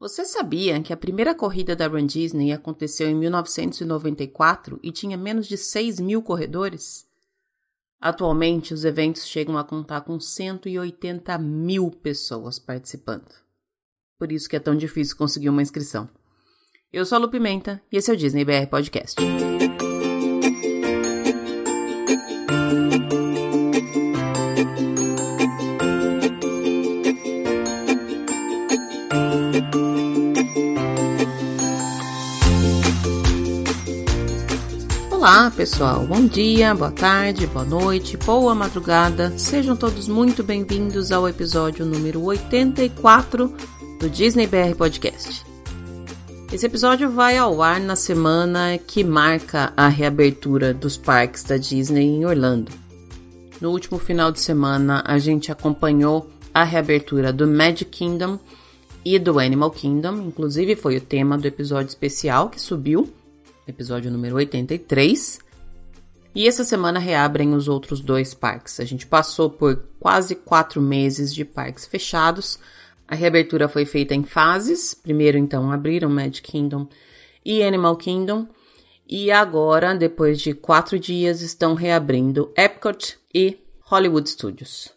Você sabia que a primeira corrida da Run Disney aconteceu em 1994 e tinha menos de 6 mil corredores? Atualmente, os eventos chegam a contar com 180 mil pessoas participando. Por isso que é tão difícil conseguir uma inscrição. Eu sou a Lu Pimenta e esse é o Disney BR Podcast. Olá, pessoal. Bom dia, boa tarde, boa noite, boa madrugada. Sejam todos muito bem-vindos ao episódio número 84 do Disney BR Podcast. Esse episódio vai ao ar na semana que marca a reabertura dos parques da Disney em Orlando. No último final de semana, a gente acompanhou a reabertura do Magic Kingdom e do Animal Kingdom, inclusive foi o tema do episódio especial que subiu episódio número 83. E essa semana reabrem os outros dois parques. A gente passou por quase quatro meses de parques fechados. A reabertura foi feita em fases. Primeiro, então, abriram Magic Kingdom e Animal Kingdom. E agora, depois de quatro dias, estão reabrindo Epcot e Hollywood Studios.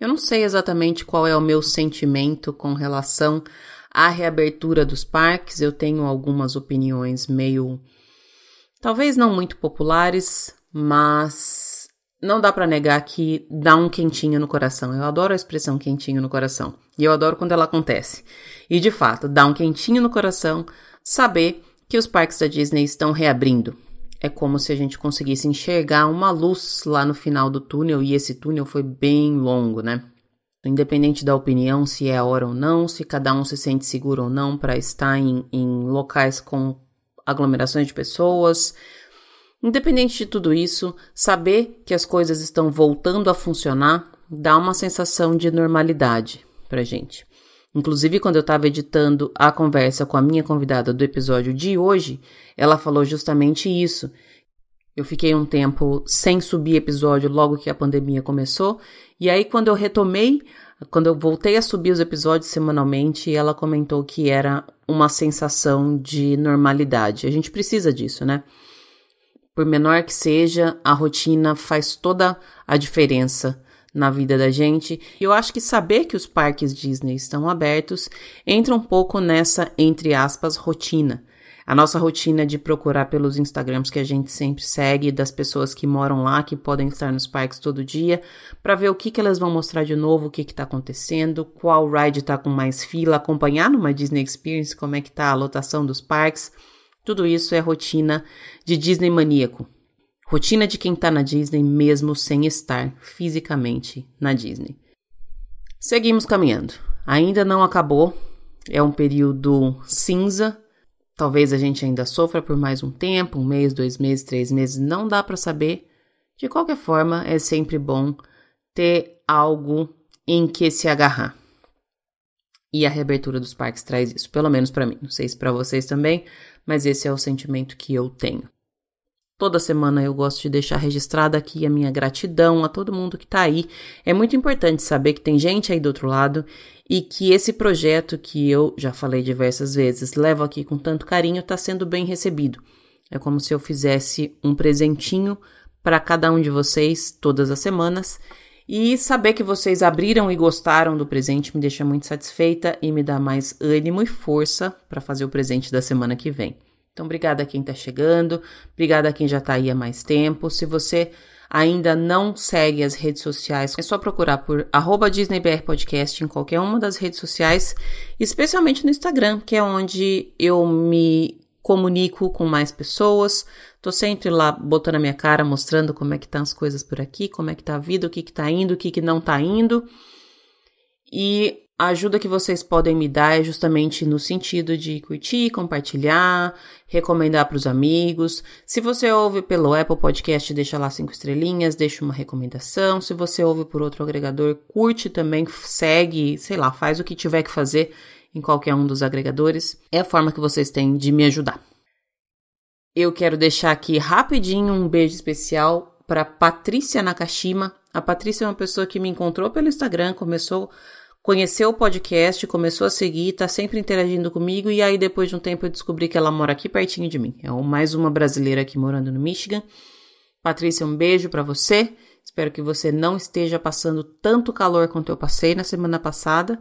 Eu não sei exatamente qual é o meu sentimento com relação à reabertura dos parques. Eu tenho algumas opiniões meio Talvez não muito populares, mas não dá para negar que dá um quentinho no coração. Eu adoro a expressão quentinho no coração. E eu adoro quando ela acontece. E de fato, dá um quentinho no coração saber que os parques da Disney estão reabrindo. É como se a gente conseguisse enxergar uma luz lá no final do túnel, e esse túnel foi bem longo, né? Independente da opinião, se é a hora ou não, se cada um se sente seguro ou não para estar em, em locais com aglomerações de pessoas. Independente de tudo isso, saber que as coisas estão voltando a funcionar dá uma sensação de normalidade pra gente. Inclusive, quando eu estava editando a conversa com a minha convidada do episódio de hoje, ela falou justamente isso. Eu fiquei um tempo sem subir episódio logo que a pandemia começou, e aí quando eu retomei quando eu voltei a subir os episódios semanalmente, ela comentou que era uma sensação de normalidade. A gente precisa disso, né? Por menor que seja, a rotina faz toda a diferença na vida da gente. E eu acho que saber que os parques Disney estão abertos entra um pouco nessa, entre aspas, rotina a nossa rotina de procurar pelos Instagrams que a gente sempre segue, das pessoas que moram lá, que podem estar nos parques todo dia, para ver o que, que elas vão mostrar de novo, o que está acontecendo, qual ride está com mais fila, acompanhar numa Disney Experience como é que está a lotação dos parques. Tudo isso é rotina de Disney maníaco. Rotina de quem está na Disney mesmo sem estar fisicamente na Disney. Seguimos caminhando. Ainda não acabou. É um período cinza Talvez a gente ainda sofra por mais um tempo, um mês, dois meses, três meses, não dá para saber. De qualquer forma, é sempre bom ter algo em que se agarrar. E a reabertura dos parques traz isso, pelo menos para mim. Não sei se para vocês também, mas esse é o sentimento que eu tenho. Toda semana eu gosto de deixar registrada aqui a minha gratidão a todo mundo que está aí. É muito importante saber que tem gente aí do outro lado e que esse projeto que eu já falei diversas vezes, levo aqui com tanto carinho, está sendo bem recebido. É como se eu fizesse um presentinho para cada um de vocês todas as semanas. E saber que vocês abriram e gostaram do presente me deixa muito satisfeita e me dá mais ânimo e força para fazer o presente da semana que vem. Então, obrigada a quem está chegando, obrigada a quem já está aí há mais tempo. Se você ainda não segue as redes sociais, é só procurar por arroba DisneyBR Podcast em qualquer uma das redes sociais, especialmente no Instagram, que é onde eu me comunico com mais pessoas. Tô sempre lá botando a minha cara, mostrando como é que estão tá as coisas por aqui, como é que tá a vida, o que que tá indo, o que que não tá indo. E a ajuda que vocês podem me dar é justamente no sentido de curtir, compartilhar, recomendar para os amigos. Se você ouve pelo Apple Podcast, deixa lá cinco estrelinhas, deixa uma recomendação. Se você ouve por outro agregador, curte também, segue, sei lá, faz o que tiver que fazer em qualquer um dos agregadores. É a forma que vocês têm de me ajudar. Eu quero deixar aqui rapidinho um beijo especial para Patrícia Nakashima. A Patrícia é uma pessoa que me encontrou pelo Instagram, começou conheceu o podcast, começou a seguir, tá sempre interagindo comigo e aí depois de um tempo eu descobri que ela mora aqui pertinho de mim. É mais uma brasileira aqui morando no Michigan. Patrícia, um beijo para você. Espero que você não esteja passando tanto calor quanto eu passei na semana passada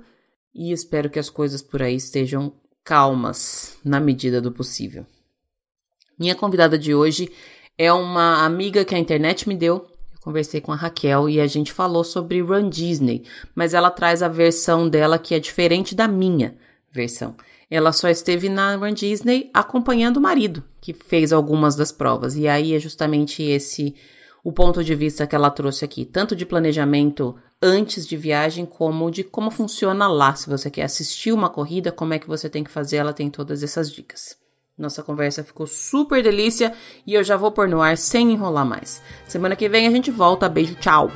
e espero que as coisas por aí estejam calmas na medida do possível. Minha convidada de hoje é uma amiga que a internet me deu. Conversei com a Raquel e a gente falou sobre Run Disney, mas ela traz a versão dela que é diferente da minha versão. Ela só esteve na Run Disney acompanhando o marido, que fez algumas das provas. E aí é justamente esse o ponto de vista que ela trouxe aqui, tanto de planejamento antes de viagem, como de como funciona lá. Se você quer assistir uma corrida, como é que você tem que fazer, ela tem todas essas dicas. Nossa conversa ficou super delícia e eu já vou pôr no ar sem enrolar mais. Semana que vem a gente volta. Beijo, tchau!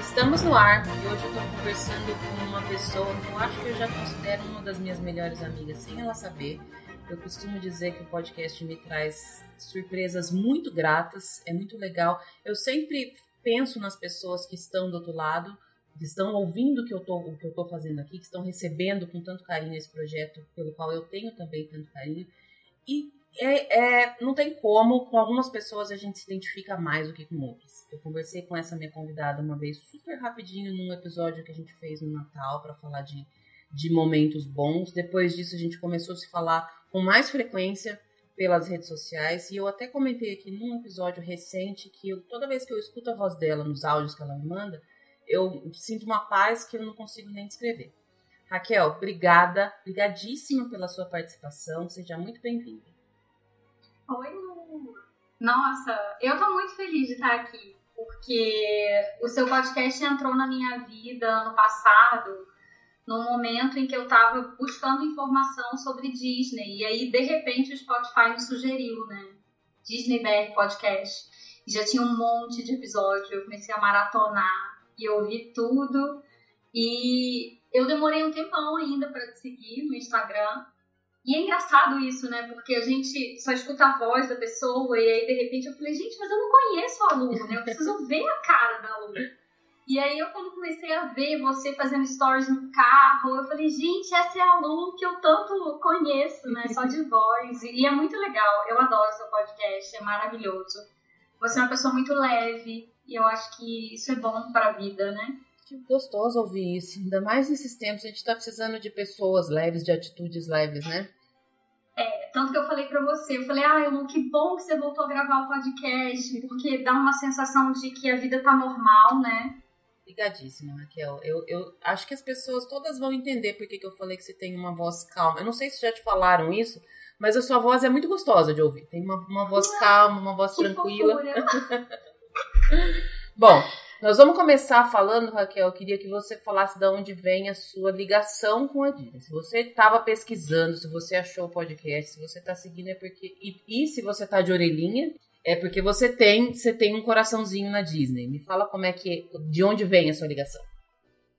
Estamos no ar e hoje eu estou conversando com uma pessoa que eu acho que eu já considero uma das minhas melhores amigas, sem ela saber. Eu costumo dizer que o podcast me traz surpresas muito gratas, é muito legal. Eu sempre penso nas pessoas que estão do outro lado, que estão ouvindo o que eu tô fazendo aqui, que estão recebendo com tanto carinho esse projeto, pelo qual eu tenho também tanto carinho. E é, é, não tem como, com algumas pessoas a gente se identifica mais do que com outras. Eu conversei com essa minha convidada uma vez super rapidinho num episódio que a gente fez no Natal para falar de, de momentos bons. Depois disso a gente começou a se falar com mais frequência pelas redes sociais. E eu até comentei aqui num episódio recente que eu, toda vez que eu escuto a voz dela nos áudios que ela me manda, eu sinto uma paz que eu não consigo nem descrever. Raquel, obrigada, brigadíssima pela sua participação. Seja muito bem-vinda. Oi. Nossa, eu tô muito feliz de estar aqui, porque o seu podcast entrou na minha vida ano passado no momento em que eu estava buscando informação sobre Disney. E aí, de repente, o Spotify me sugeriu, né? Disney BR Podcast. E já tinha um monte de episódio. Eu comecei a maratonar e ouvi tudo. E eu demorei um tempão ainda para te seguir no Instagram. E é engraçado isso, né? Porque a gente só escuta a voz da pessoa e aí de repente eu falei, gente, mas eu não conheço a Lu, né? Eu preciso ver a cara da Lu. E aí eu quando comecei a ver você fazendo stories no carro, eu falei, gente, essa é a Lu que eu tanto conheço, né? Só de voz. E é muito legal. Eu adoro seu podcast, é maravilhoso. Você é uma pessoa muito leve e eu acho que isso é bom para a vida, né? Que gostoso ouvir isso. Ainda mais nesses tempos, a gente tá precisando de pessoas leves, de atitudes leves, né? É, tanto que eu falei para você, eu falei, ah, Lu, que bom que você voltou a gravar o podcast, porque dá uma sensação de que a vida tá normal, né? Obrigadíssima, Raquel. Eu, eu acho que as pessoas todas vão entender por que, que eu falei que você tem uma voz calma. Eu não sei se já te falaram isso, mas a sua voz é muito gostosa de ouvir. Tem uma, uma voz calma, uma voz tranquila. Bom, nós vamos começar falando, Raquel. Eu queria que você falasse de onde vem a sua ligação com a Disney. Se você estava pesquisando, se você achou o podcast, se você está seguindo, é porque. E, e se você está de orelhinha, é porque você tem, você tem um coraçãozinho na Disney. Me fala como é que, de onde vem a sua ligação?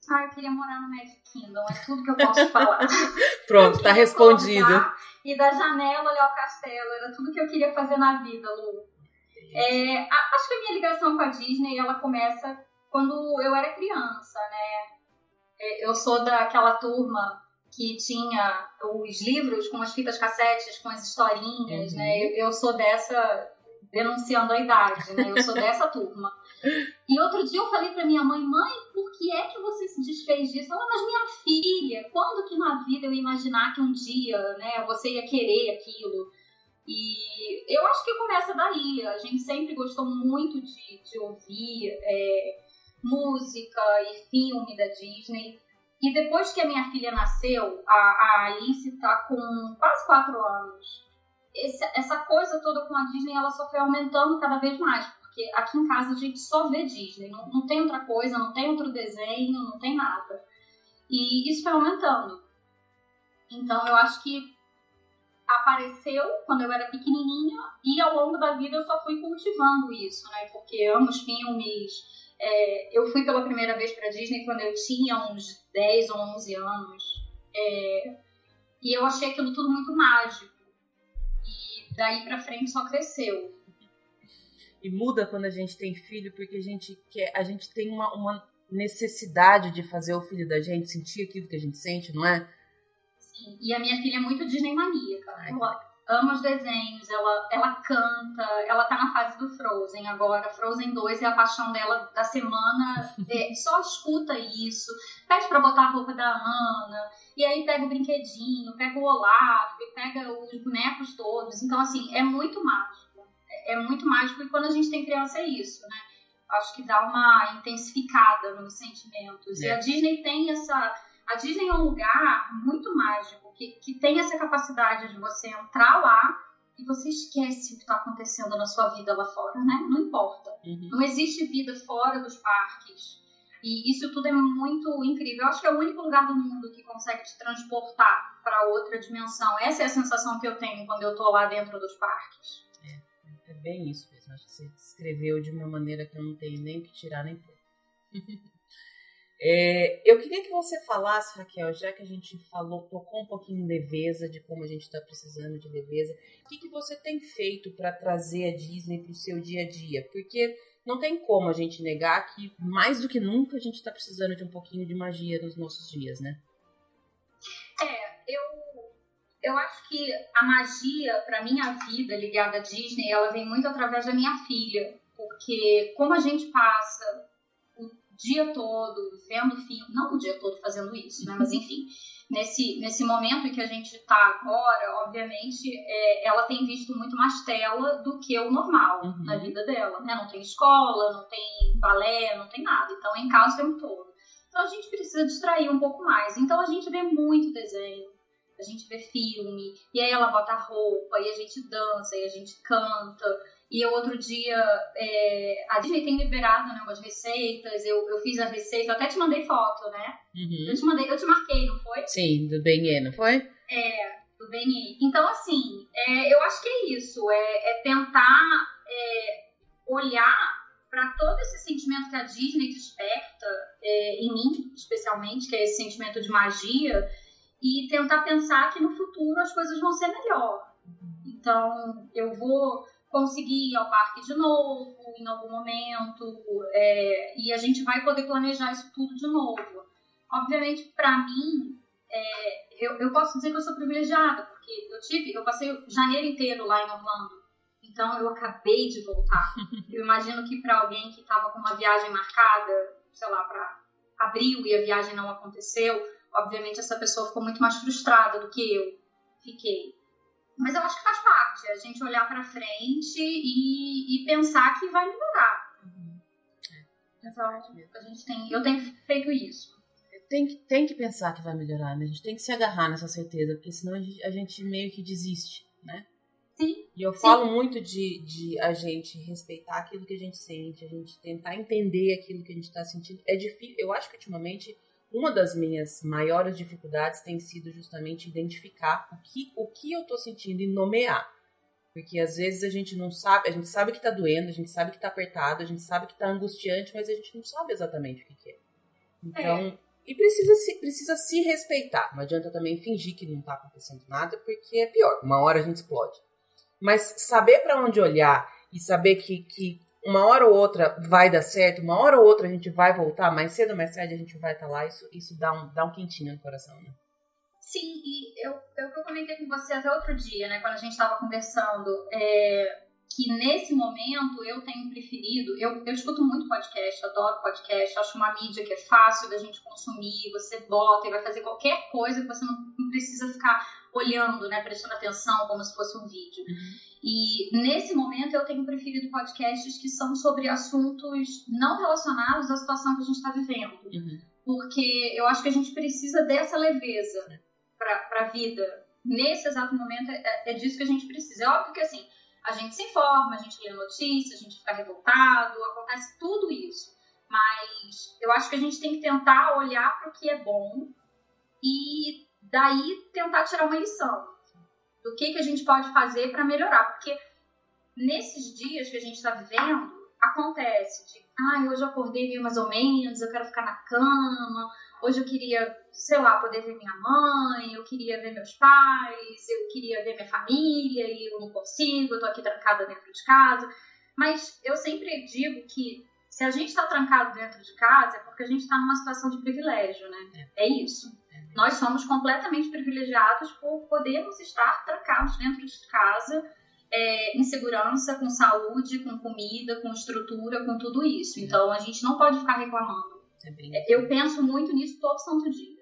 Ah, eu queria morar no Magic Kingdom, é tudo que eu posso falar. Pronto, tá respondido. E da janela olhar o castelo, era tudo que eu queria fazer na vida, Lu. É, acho que a minha ligação com a Disney, ela começa quando eu era criança, né? É, eu sou daquela turma que tinha os livros com as fitas cassetes, com as historinhas, né? uhum. né? Eu, eu sou dessa denunciando a idade, né? Eu sou dessa turma. E outro dia eu falei para minha mãe, mãe, por que é que você se desfez disso? Ela, mas minha filha, quando que na vida eu ia imaginar que um dia, né, você ia querer aquilo? E eu acho que começa daí. A gente sempre gostou muito de, de ouvir é, música e filme da Disney. E depois que a minha filha nasceu, a, a Alice tá com quase quatro anos esse, essa coisa toda com a Disney ela só foi aumentando cada vez mais, porque aqui em casa a gente só vê Disney, não, não tem outra coisa, não tem outro desenho, não tem nada. E isso foi aumentando. Então eu acho que apareceu quando eu era pequenininha e ao longo da vida eu só fui cultivando isso, né? Porque amo os filmes, É, eu fui pela primeira vez para Disney quando eu tinha uns 10 ou 11 anos. É, e eu achei aquilo tudo muito mágico. Daí para frente só cresceu. E muda quando a gente tem filho, porque a gente quer, a gente tem uma, uma necessidade de fazer o filho da gente sentir aquilo que a gente sente, não é? Sim. E a minha filha é muito Disney maníaca. Ela ama os desenhos, ela, ela canta, ela tá na fase do Frozen agora. Frozen 2 é a paixão dela da semana. É, só escuta isso, pede pra botar a roupa da Ana, e aí pega o brinquedinho, pega o Olaf, pega os bonecos todos. Então, assim, é muito mágico. É, é muito mágico e quando a gente tem criança é isso, né? Acho que dá uma intensificada nos sentimentos. É. E a Disney tem essa. A Disney é um lugar muito mágico, que, que tem essa capacidade de você entrar lá e você esquece o que está acontecendo na sua vida lá fora, né? Não importa. Uhum. Não existe vida fora dos parques. E isso tudo é muito incrível. Eu acho que é o único lugar do mundo que consegue te transportar para outra dimensão. Essa é a sensação que eu tenho quando eu estou lá dentro dos parques. É, é bem isso mesmo. Acho que você descreveu de uma maneira que eu não tenho nem que tirar nem pôr. É, eu queria que você falasse, Raquel, já que a gente falou, tocou um pouquinho em leveza, de como a gente está precisando de leveza, o que, que você tem feito para trazer a Disney para o seu dia a dia? Porque não tem como a gente negar que, mais do que nunca, a gente está precisando de um pouquinho de magia nos nossos dias, né? É, eu, eu acho que a magia, para minha vida ligada à Disney, ela vem muito através da minha filha. Porque como a gente passa dia todo vendo filme, não o dia todo fazendo isso, né? Mas enfim, nesse, nesse momento em que a gente está agora, obviamente, é, ela tem visto muito mais tela do que o normal uhum. na vida dela, né? Não tem escola, não tem balé, não tem nada. Então é em casa o tempo todo. Então a gente precisa distrair um pouco mais. Então a gente vê muito desenho, a gente vê filme, e aí ela bota roupa, e a gente dança, e a gente canta. E eu outro dia, é, a Disney tem liberado né, umas receitas, eu, eu fiz a receita, eu até te mandei foto, né? Uhum. Eu te mandei, eu te marquei, não foi? Sim, do Benê, não foi? É, do Benê. Então, assim, é, eu acho que é isso, é, é tentar é, olhar para todo esse sentimento que a Disney desperta, é, em mim, especialmente, que é esse sentimento de magia, e tentar pensar que no futuro as coisas vão ser melhor. Uhum. Então, eu vou conseguir ir ao parque de novo em algum momento é, e a gente vai poder planejar isso tudo de novo. Obviamente, para mim, é, eu, eu posso dizer que eu sou privilegiada porque eu tive, eu passei o janeiro inteiro lá em Orlando, então eu acabei de voltar. Eu imagino que para alguém que estava com uma viagem marcada, sei lá, para abril e a viagem não aconteceu, obviamente essa pessoa ficou muito mais frustrada do que eu fiquei. Mas eu acho que faz parte, a gente olhar para frente e, e, pensar que vai melhorar. Uhum. Então, a gente tem, eu tenho feito isso. Tem que, tem que pensar que vai melhorar, né? A gente tem que se agarrar nessa certeza, porque senão a gente, a gente meio que desiste, né? Sim. E eu sim. falo muito de, de a gente respeitar aquilo que a gente sente, a gente tentar entender aquilo que a gente está sentindo. É difícil. Eu acho que ultimamente uma das minhas maiores dificuldades tem sido justamente identificar o que, o que eu estou sentindo e nomear. Porque às vezes a gente não sabe, a gente sabe que está doendo, a gente sabe que está apertado, a gente sabe que está angustiante, mas a gente não sabe exatamente o que, que é. Então, é. e precisa se, precisa se respeitar. Não adianta também fingir que não está acontecendo nada, porque é pior. Uma hora a gente explode. Mas saber para onde olhar e saber que, que uma hora ou outra vai dar certo, uma hora ou outra a gente vai voltar, mais cedo ou mais tarde a gente vai estar tá lá, isso, isso dá, um, dá um quentinho no coração, né? Sim, e eu, eu, eu comentei com você até outro dia, né, quando a gente estava conversando, é, que nesse momento eu tenho preferido, eu, eu escuto muito podcast, adoro podcast, acho uma mídia que é fácil da gente consumir, você bota e vai fazer qualquer coisa que você não, não precisa ficar olhando, né, prestando atenção como se fosse um vídeo. Uhum. E nesse momento eu tenho preferido podcasts que são sobre assuntos não relacionados à situação que a gente está vivendo. Uhum. Porque eu acho que a gente precisa dessa leveza para a vida. Nesse exato momento é, é disso que a gente precisa. É óbvio que assim, a gente se informa, a gente lê notícias, a gente fica revoltado, acontece tudo isso. Mas eu acho que a gente tem que tentar olhar para o que é bom e daí tentar tirar uma lição do que, que a gente pode fazer para melhorar. Porque nesses dias que a gente está vivendo, acontece de, ah, hoje eu acordei meio mais ou menos, eu quero ficar na cama, hoje eu queria, sei lá, poder ver minha mãe, eu queria ver meus pais, eu queria ver minha família e eu não consigo, eu tô aqui trancada dentro de casa. Mas eu sempre digo que se a gente está trancado dentro de casa é porque a gente está numa situação de privilégio, né? É, é isso. É Nós somos completamente privilegiados por podermos estar trancados dentro de casa é, em segurança, com saúde, com comida, com estrutura, com tudo isso. Então a gente não pode ficar reclamando. É eu penso muito nisso todo santo dia.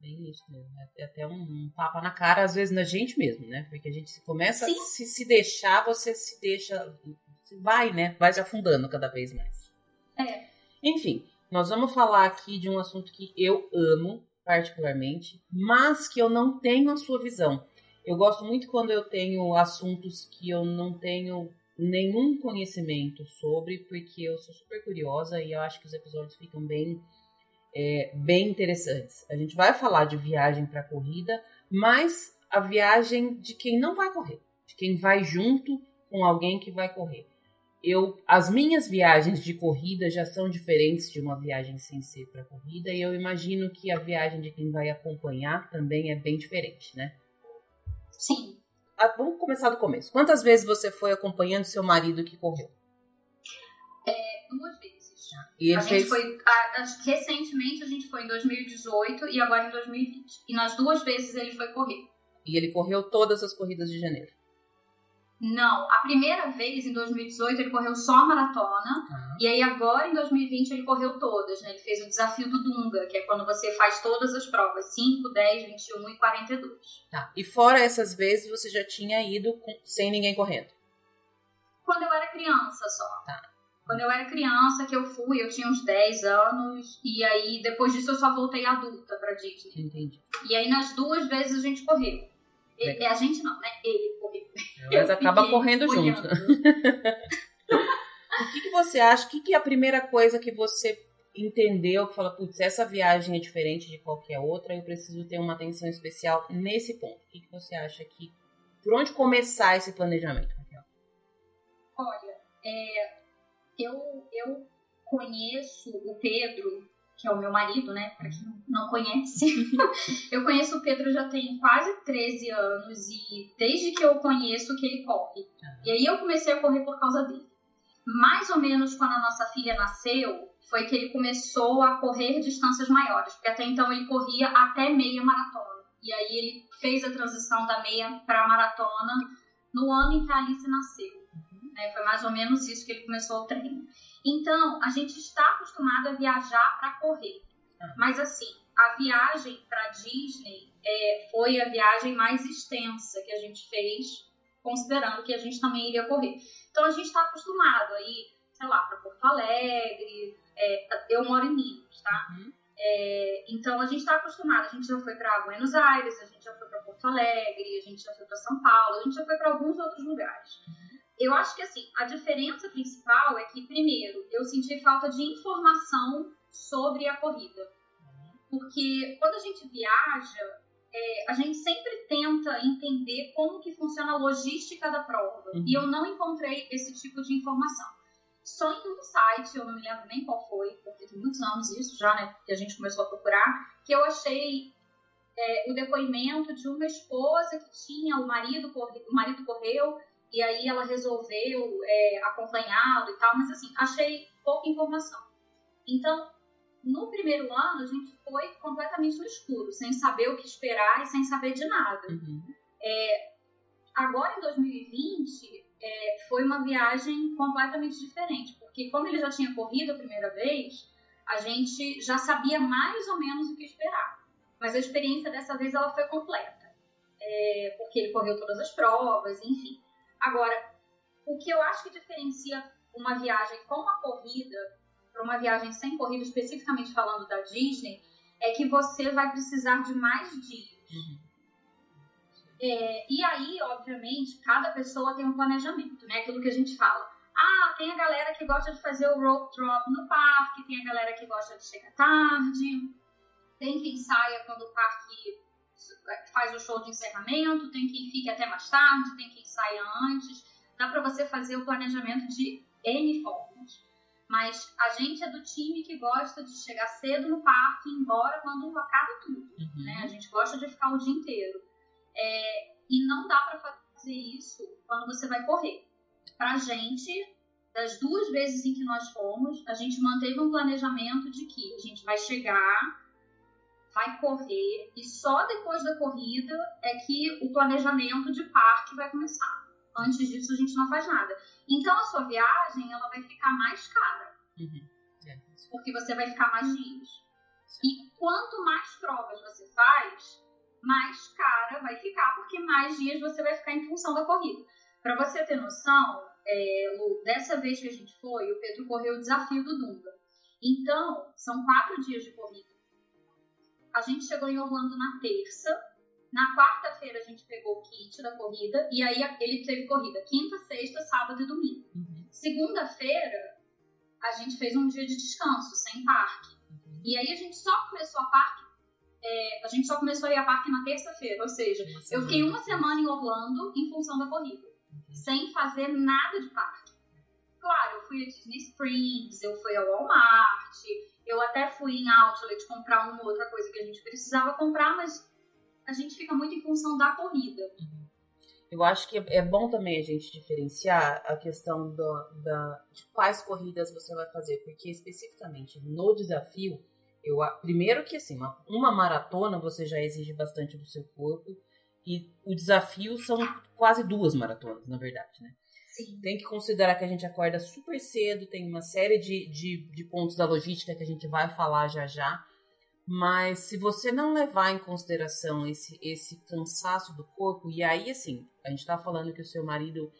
Bem isso mesmo. É até um, um tapa na cara, às vezes, na gente mesmo, né? Porque a gente começa Sim. a se, se deixar, você se deixa. Vai, né? Vai se afundando cada vez mais. É. Enfim, nós vamos falar aqui de um assunto que eu amo particularmente, mas que eu não tenho a sua visão. Eu gosto muito quando eu tenho assuntos que eu não tenho nenhum conhecimento sobre, porque eu sou super curiosa e eu acho que os episódios ficam bem, é, bem interessantes. A gente vai falar de viagem para corrida, mas a viagem de quem não vai correr, de quem vai junto com alguém que vai correr. Eu, as minhas viagens de corrida já são diferentes de uma viagem sem ser para corrida e eu imagino que a viagem de quem vai acompanhar também é bem diferente, né? Sim. Ah, vamos começar do começo. Quantas vezes você foi acompanhando seu marido que correu? É, duas vezes. Ah, e ele a fez... gente foi. A, a, recentemente a gente foi em 2018 e agora em 2020. E nas duas vezes ele foi correr. E ele correu todas as corridas de janeiro. Não, a primeira vez em 2018 ele correu só a maratona uhum. e aí agora em 2020 ele correu todas, né? Ele fez o desafio do Dunga, que é quando você faz todas as provas, 5, 10, 21 e 42. Tá. E fora essas vezes você já tinha ido com, sem ninguém correndo? Quando eu era criança só. Tá. Quando eu era criança que eu fui, eu tinha uns 10 anos e aí depois disso eu só voltei adulta pra Disney. Entendi. E aí nas duas vezes a gente correu. E, a gente não, né? Ele correu. Mas acaba correndo junto. o que, que você acha? O que, que é a primeira coisa que você entendeu, que fala, putz, essa viagem é diferente de qualquer outra, eu preciso ter uma atenção especial nesse ponto. O que, que você acha que. Por onde começar esse planejamento, Raquel? Olha, é, eu, eu conheço o Pedro que é o meu marido, né? Para quem não conhece. eu conheço o Pedro já tem quase 13 anos e desde que eu conheço que ele corre. E aí eu comecei a correr por causa dele. Mais ou menos quando a nossa filha nasceu, foi que ele começou a correr distâncias maiores, porque até então ele corria até meia maratona. E aí ele fez a transição da meia para a maratona no ano em que a Alice nasceu. Né? Foi mais ou menos isso que ele começou o treino. Então, a gente está acostumado a viajar para correr. Ah. Mas assim, a viagem para Disney é, foi a viagem mais extensa que a gente fez, considerando que a gente também iria correr. Então a gente está acostumado a ir, sei lá, para Porto Alegre. É, eu moro em Minas, tá? Uhum. É, então a gente está acostumado. A gente já foi para Buenos Aires, a gente já foi para Porto Alegre, a gente já foi para São Paulo, a gente já foi para alguns outros lugares. Eu acho que assim, a diferença principal é que, primeiro, eu senti falta de informação sobre a corrida. Porque quando a gente viaja, é, a gente sempre tenta entender como que funciona a logística da prova. Uhum. E eu não encontrei esse tipo de informação. Só em um site, eu não me lembro nem qual foi, porque tem muitos anos isso já, né? Que a gente começou a procurar, que eu achei é, o depoimento de uma esposa que tinha o marido, o marido correu e aí ela resolveu é, acompanhá-lo e tal, mas assim, achei pouca informação. Então, no primeiro ano, a gente foi completamente no escuro, sem saber o que esperar e sem saber de nada. Uhum. É, agora, em 2020, é, foi uma viagem completamente diferente, porque como ele já tinha corrido a primeira vez, a gente já sabia mais ou menos o que esperar. Mas a experiência dessa vez ela foi completa, é, porque ele correu todas as provas, enfim. Agora, o que eu acho que diferencia uma viagem com uma corrida para uma viagem sem corrida, especificamente falando da Disney, é que você vai precisar de mais dias. Uhum. É, e aí, obviamente, cada pessoa tem um planejamento, né? Aquilo que a gente fala. Ah, tem a galera que gosta de fazer o rope drop no parque, tem a galera que gosta de chegar tarde, tem quem saia quando o parque faz o show de encerramento, tem quem fique até mais tarde, tem quem saia antes. Dá para você fazer o planejamento de N formas. Mas a gente é do time que gosta de chegar cedo no parque e ir embora quando acaba tudo. Uhum. Né? A gente gosta de ficar o dia inteiro. É, e não dá para fazer isso quando você vai correr. Pra gente, das duas vezes em que nós fomos, a gente manteve um planejamento de que a gente vai chegar, vai correr e só depois da corrida é que o planejamento de parque vai começar. Antes disso a gente não faz nada. Então a sua viagem ela vai ficar mais cara. Uhum. É. Porque você vai ficar mais dias. E quanto mais provas você faz, mais cara vai ficar, porque mais dias você vai ficar em função da corrida. Para você ter noção, é, Lu, dessa vez que a gente foi, o Pedro correu o desafio do Dunga. Então, são quatro dias de corrida. A gente chegou em Orlando na terça. Na quarta-feira a gente pegou o kit da corrida e aí ele teve corrida quinta, sexta, sábado e domingo. Uhum. Segunda-feira a gente fez um dia de descanso, sem parque. Uhum. E aí a gente só começou a parque, é, a gente só começou a ir a parque na terça-feira, ou seja, eu fiquei uma semana em Orlando em função da corrida sem fazer nada de parque. Claro, eu fui a Disney Springs, eu fui ao Walmart, eu até fui em Outlet comprar uma outra coisa que a gente precisava comprar, mas a gente fica muito em função da corrida. Eu acho que é bom também a gente diferenciar a questão do, da, de quais corridas você vai fazer, porque especificamente no desafio, eu primeiro que assim, uma, uma maratona você já exige bastante do seu corpo, e o desafio são quase duas maratonas, na verdade, né? Sim. Tem que considerar que a gente acorda super cedo, tem uma série de, de, de pontos da logística que a gente vai falar já já. Mas se você não levar em consideração esse, esse cansaço do corpo, e aí assim, a gente tá falando que o seu marido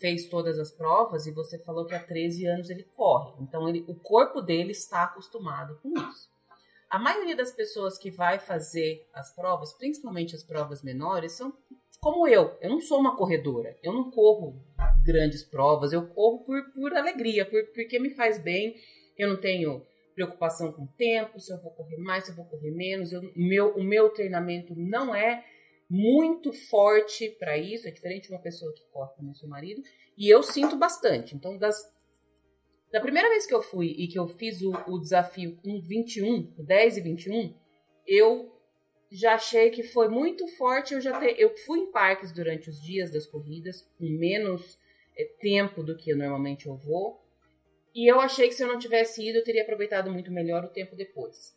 fez todas as provas e você falou que há 13 anos ele corre. Então ele, o corpo dele está acostumado com isso. A maioria das pessoas que vai fazer as provas, principalmente as provas menores, são como eu. Eu não sou uma corredora. Eu não corro grandes provas. Eu corro por, por alegria, por, porque me faz bem. Eu não tenho preocupação com o tempo, se eu vou correr mais, se eu vou correr menos. Eu, meu, o meu treinamento não é muito forte para isso, é diferente de uma pessoa que corre como seu marido, e eu sinto bastante. Então, das da primeira vez que eu fui e que eu fiz o, o desafio com 21, 10 e 21, eu já achei que foi muito forte. Eu já te, eu fui em parques durante os dias das corridas, com menos é, tempo do que normalmente eu vou. E eu achei que se eu não tivesse ido, eu teria aproveitado muito melhor o tempo depois.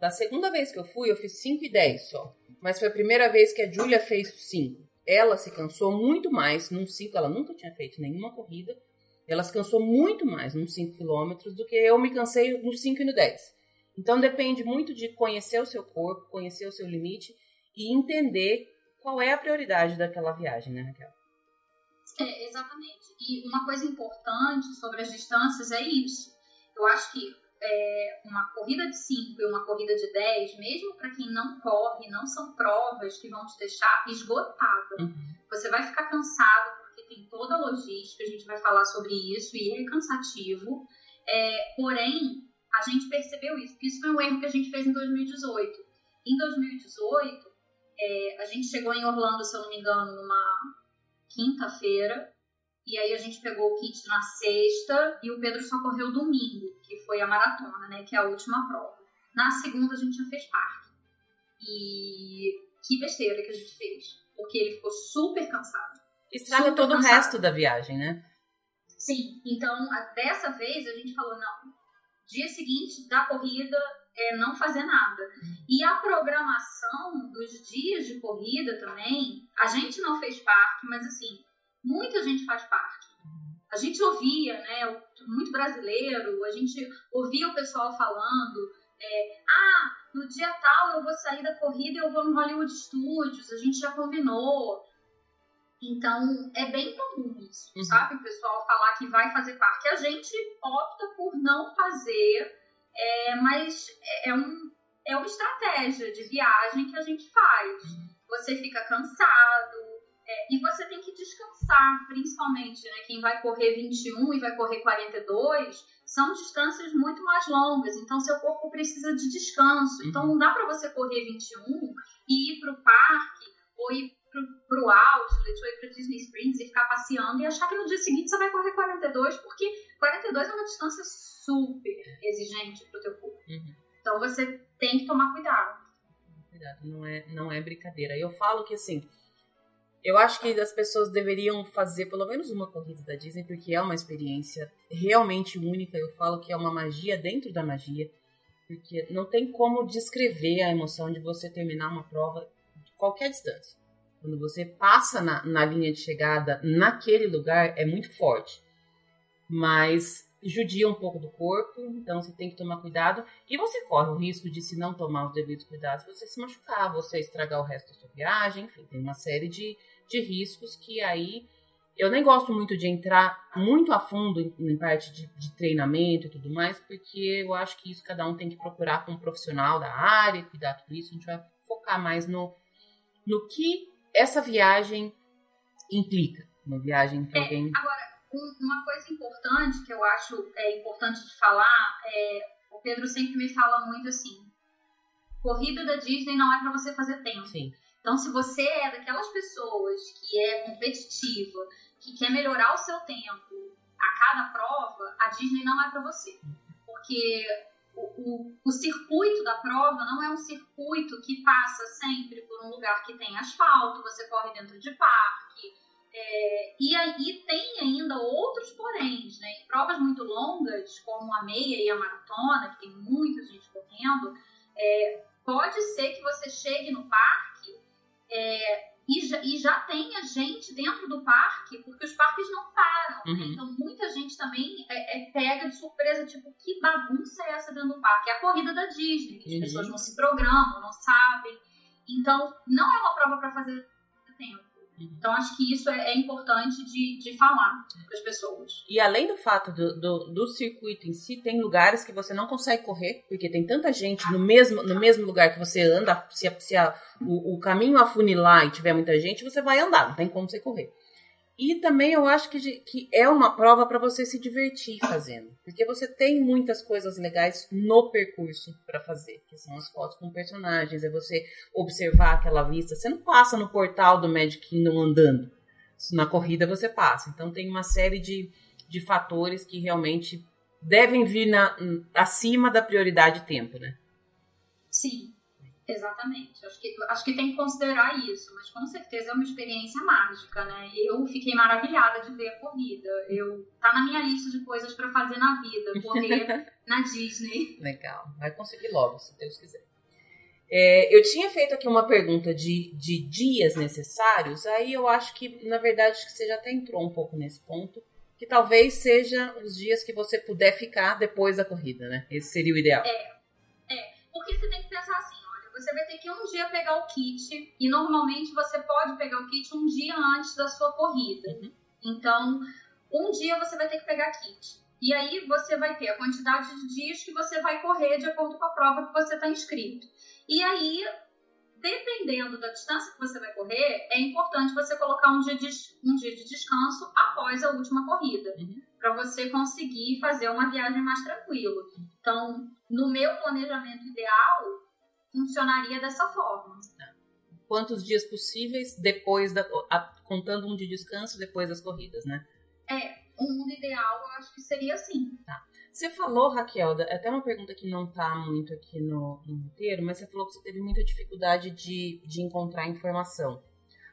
Da segunda vez que eu fui, eu fiz 5 e 10 só. Mas foi a primeira vez que a Julia fez 5. Ela se cansou muito mais num 5, ela nunca tinha feito nenhuma corrida. Ela se cansou muito mais nos 5 quilômetros do que eu me cansei nos 5 e no 10. Então depende muito de conhecer o seu corpo, conhecer o seu limite e entender qual é a prioridade daquela viagem, né, Raquel? É, exatamente. E uma coisa importante sobre as distâncias é isso. Eu acho que é, uma corrida de 5 e uma corrida de 10, mesmo para quem não corre, não são provas que vão te deixar esgotada. Uhum. Você vai ficar cansado, tem toda a logística, a gente vai falar sobre isso e é cansativo. É, porém, a gente percebeu isso, porque isso foi um erro que a gente fez em 2018. Em 2018, é, a gente chegou em Orlando, se eu não me engano, numa quinta-feira, e aí a gente pegou o kit na sexta e o Pedro só correu domingo, que foi a maratona, né, que é a última prova. Na segunda a gente já fez parque. E que besteira que a gente fez, porque ele ficou super cansado. Estraga todo cansado. o resto da viagem, né? Sim, então dessa vez a gente falou, não, dia seguinte da corrida é não fazer nada. E a programação dos dias de corrida também, a gente não fez parque, mas assim, muita gente faz parque. A gente ouvia, né, muito brasileiro, a gente ouvia o pessoal falando, é, ah, no dia tal eu vou sair da corrida e eu vou no Hollywood Studios, a gente já combinou. Então, é bem comum isso, uhum. sabe? O pessoal falar que vai fazer parque. A gente opta por não fazer, é, mas é, um, é uma estratégia de viagem que a gente faz. Uhum. Você fica cansado é, e você tem que descansar, principalmente, né? Quem vai correr 21 e vai correr 42 são distâncias muito mais longas, então seu corpo precisa de descanso. Então, uhum. não dá para você correr 21 e ir para o parque ou ir pro, pro outlet ou pro Disney Springs e ficar passeando e achar que no dia seguinte você vai correr 42, porque 42 é uma distância super exigente para o teu corpo. Uhum. Então você tem que tomar cuidado. Cuidado, não é, não é brincadeira. Eu falo que assim, eu acho que as pessoas deveriam fazer pelo menos uma corrida da Disney, porque é uma experiência realmente única. Eu falo que é uma magia dentro da magia, porque não tem como descrever a emoção de você terminar uma prova de qualquer distância. Quando você passa na, na linha de chegada naquele lugar, é muito forte. Mas judia um pouco do corpo, então você tem que tomar cuidado. E você corre o risco de, se não tomar os devidos cuidados, você se machucar, você estragar o resto da sua viagem, enfim, tem uma série de, de riscos que aí. Eu nem gosto muito de entrar muito a fundo em, em parte de, de, treinamento e tudo mais, porque eu acho que isso cada um tem que procurar com um profissional da área, cuidar tudo isso. A gente vai focar mais no, no que essa viagem implica. Uma viagem que é, alguém. Agora, uma coisa importante que eu acho é importante de falar é o Pedro sempre me fala muito assim corrida da Disney não é para você fazer tempo Sim. então se você é daquelas pessoas que é competitiva que quer melhorar o seu tempo a cada prova a Disney não é para você porque o, o, circuito da prova não é um circuito que passa sempre por um lugar que tem asfalto, você corre dentro de parque, é, e aí tem ainda outros poréns, né? Em provas muito longas, como a meia e a maratona, que tem muita gente correndo, é, pode ser que você chegue no parque é, e, já, e, já, tenha gente dentro do parque, porque os parques não param. Né? Uhum. Né? Então muita gente também é, é, pega de surpresa, tipo, que bagunça é essa dentro do parque? É a corrida da Disney, que as uhum. pessoas não se programam, não sabem. Então não é uma prova para fazer tempo. Então, acho que isso é, importante de, de falar para as pessoas. E além do fato do, do, do, circuito em si, tem lugares que você não consegue correr, porque tem tanta gente no mesmo, no mesmo lugar que você anda. Se, se a, o, o caminho afunilar e tiver muita gente, você vai andar, não tem como você correr. E também eu acho que, que é uma prova para você se divertir fazendo. Porque você tem muitas coisas legais no percurso para fazer, que são as fotos com personagens, é você observar aquela vista. Você não passa no portal do Magic Kingdom andando. Na corrida você passa. Então tem uma série de, de fatores que realmente devem vir na, acima da prioridade tempo, né? Sim. Exatamente. Acho que, acho que tem que considerar isso, mas com certeza é uma experiência mágica, né? Eu fiquei maravilhada de ver a corrida. Eu tá na minha lista de coisas para fazer na vida, correr na Disney. Legal. Vai conseguir logo, se Deus quiser. É, eu tinha feito aqui uma pergunta de, de dias necessários, aí eu acho que, na verdade, que você já até entrou um pouco nesse ponto, que talvez seja os dias que você puder ficar depois da corrida, né? Esse seria o ideal. É, é. Porque você tem que pensar assim, você vai ter que um dia pegar o kit e normalmente você pode pegar o kit um dia antes da sua corrida. Uhum. Então, um dia você vai ter que pegar kit. E aí você vai ter a quantidade de dias que você vai correr de acordo com a prova que você está inscrito. E aí, dependendo da distância que você vai correr, é importante você colocar um dia de, um dia de descanso após a última corrida, uhum. para você conseguir fazer uma viagem mais tranquila. Então, no meu planejamento ideal, funcionaria dessa forma. Quantos dias possíveis depois da. A, contando um de descanso depois das corridas, né? É, um mundo ideal eu acho que seria assim. Tá. Você falou, Raquel, até uma pergunta que não tá muito aqui no, no roteiro, mas você falou que você teve muita dificuldade de, de encontrar informação.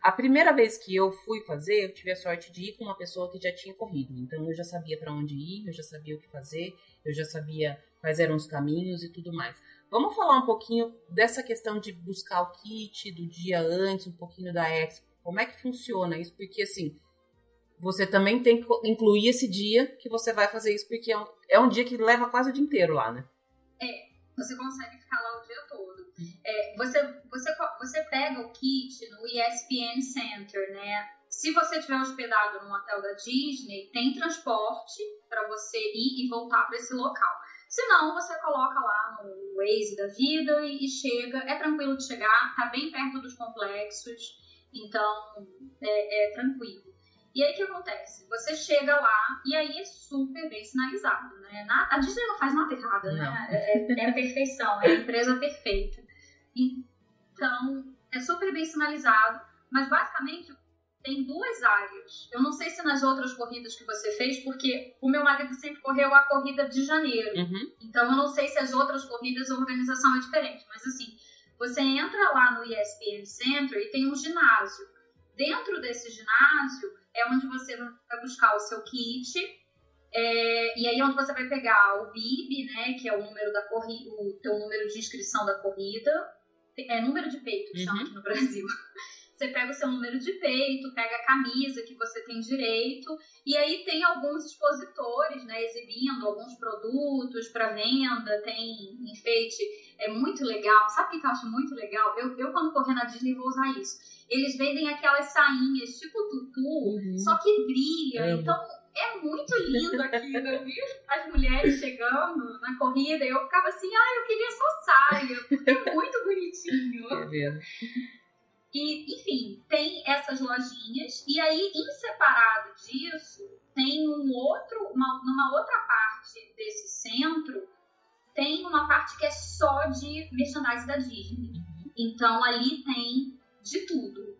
A primeira vez que eu fui fazer, eu tive a sorte de ir com uma pessoa que já tinha corrido. Então eu já sabia para onde ir, eu já sabia o que fazer, eu já sabia quais eram os caminhos e tudo mais. Vamos falar um pouquinho dessa questão de buscar o kit do dia antes, um pouquinho da Expo. Como é que funciona isso? Porque assim, você também tem que incluir esse dia que você vai fazer isso, porque é um, é um dia que leva quase o dia inteiro lá, né? É, você consegue ficar lá o dia todo. É, você, você, você pega o kit no ESPN Center, né? Se você estiver hospedado num hotel da Disney, tem transporte para você ir e voltar para esse local. Se não, você coloca lá no Waze da vida e, e chega. É tranquilo de chegar, tá bem perto dos complexos, então é, é tranquilo. E aí o que acontece? Você chega lá e aí é super bem sinalizado, né? a Disney não faz nada errado, né? É, é, é, a perfeição, é a empresa perfeita. Então, é super bem sinalizado, mas basicamente tem duas áreas. Eu não sei se nas outras corridas que você fez, porque o meu marido sempre correu a corrida de janeiro. Uhum. Então eu não sei se as outras corridas a organização é diferente. Mas assim, você entra lá no ESPN Center e tem um ginásio. Dentro desse ginásio é onde você vai buscar o seu kit. É, e aí é onde você vai pegar o BIB, né, que é o número da corrida, o teu número de inscrição da corrida. É número de peito que chama Uhum. aqui no Brasil. Você pega o seu número de peito, pega a camisa que você tem direito, e aí tem alguns expositores, né, exibindo alguns produtos para venda, tem enfeite, é muito legal. Sabe o que eu acho muito legal? Eu, eu quando correr na Disney vou usar isso. Eles vendem aquelas sainhas tipo tutu, Uhum. só que brilha. Amo. Então é muito lindo aquilo. Eu vi as mulheres chegando na corrida e eu ficava assim, ah, eu queria só saia, porque é muito bonitinho. Quer ver? E, enfim, tem essas lojinhas. E aí, em separado disso, tem um outro, uma, numa outra parte desse centro, tem uma parte que é só de merchandise da Disney. Então ali tem de tudo.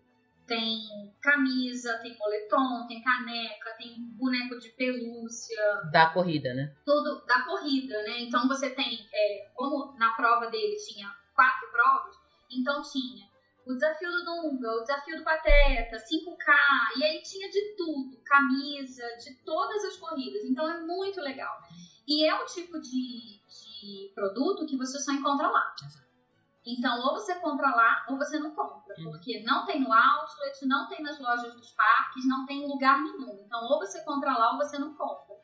Tem camisa, tem moletom, tem caneca, tem boneco de pelúcia, Da corrida, né? tudo da corrida, né? Então você tem, é, como na prova dele tinha quatro provas, então tinha o desafio do Dunga, o desafio do Pateta, 5K, e aí tinha de tudo, camisa, de todas as corridas. Então é muito legal. E é um tipo de, de produto que você só encontra lá. Então, ou você compra lá, ou você não compra. Uhum. Porque não tem no outlet, não tem nas lojas dos parques, não tem em lugar nenhum. Então, ou você compra lá, ou você não compra.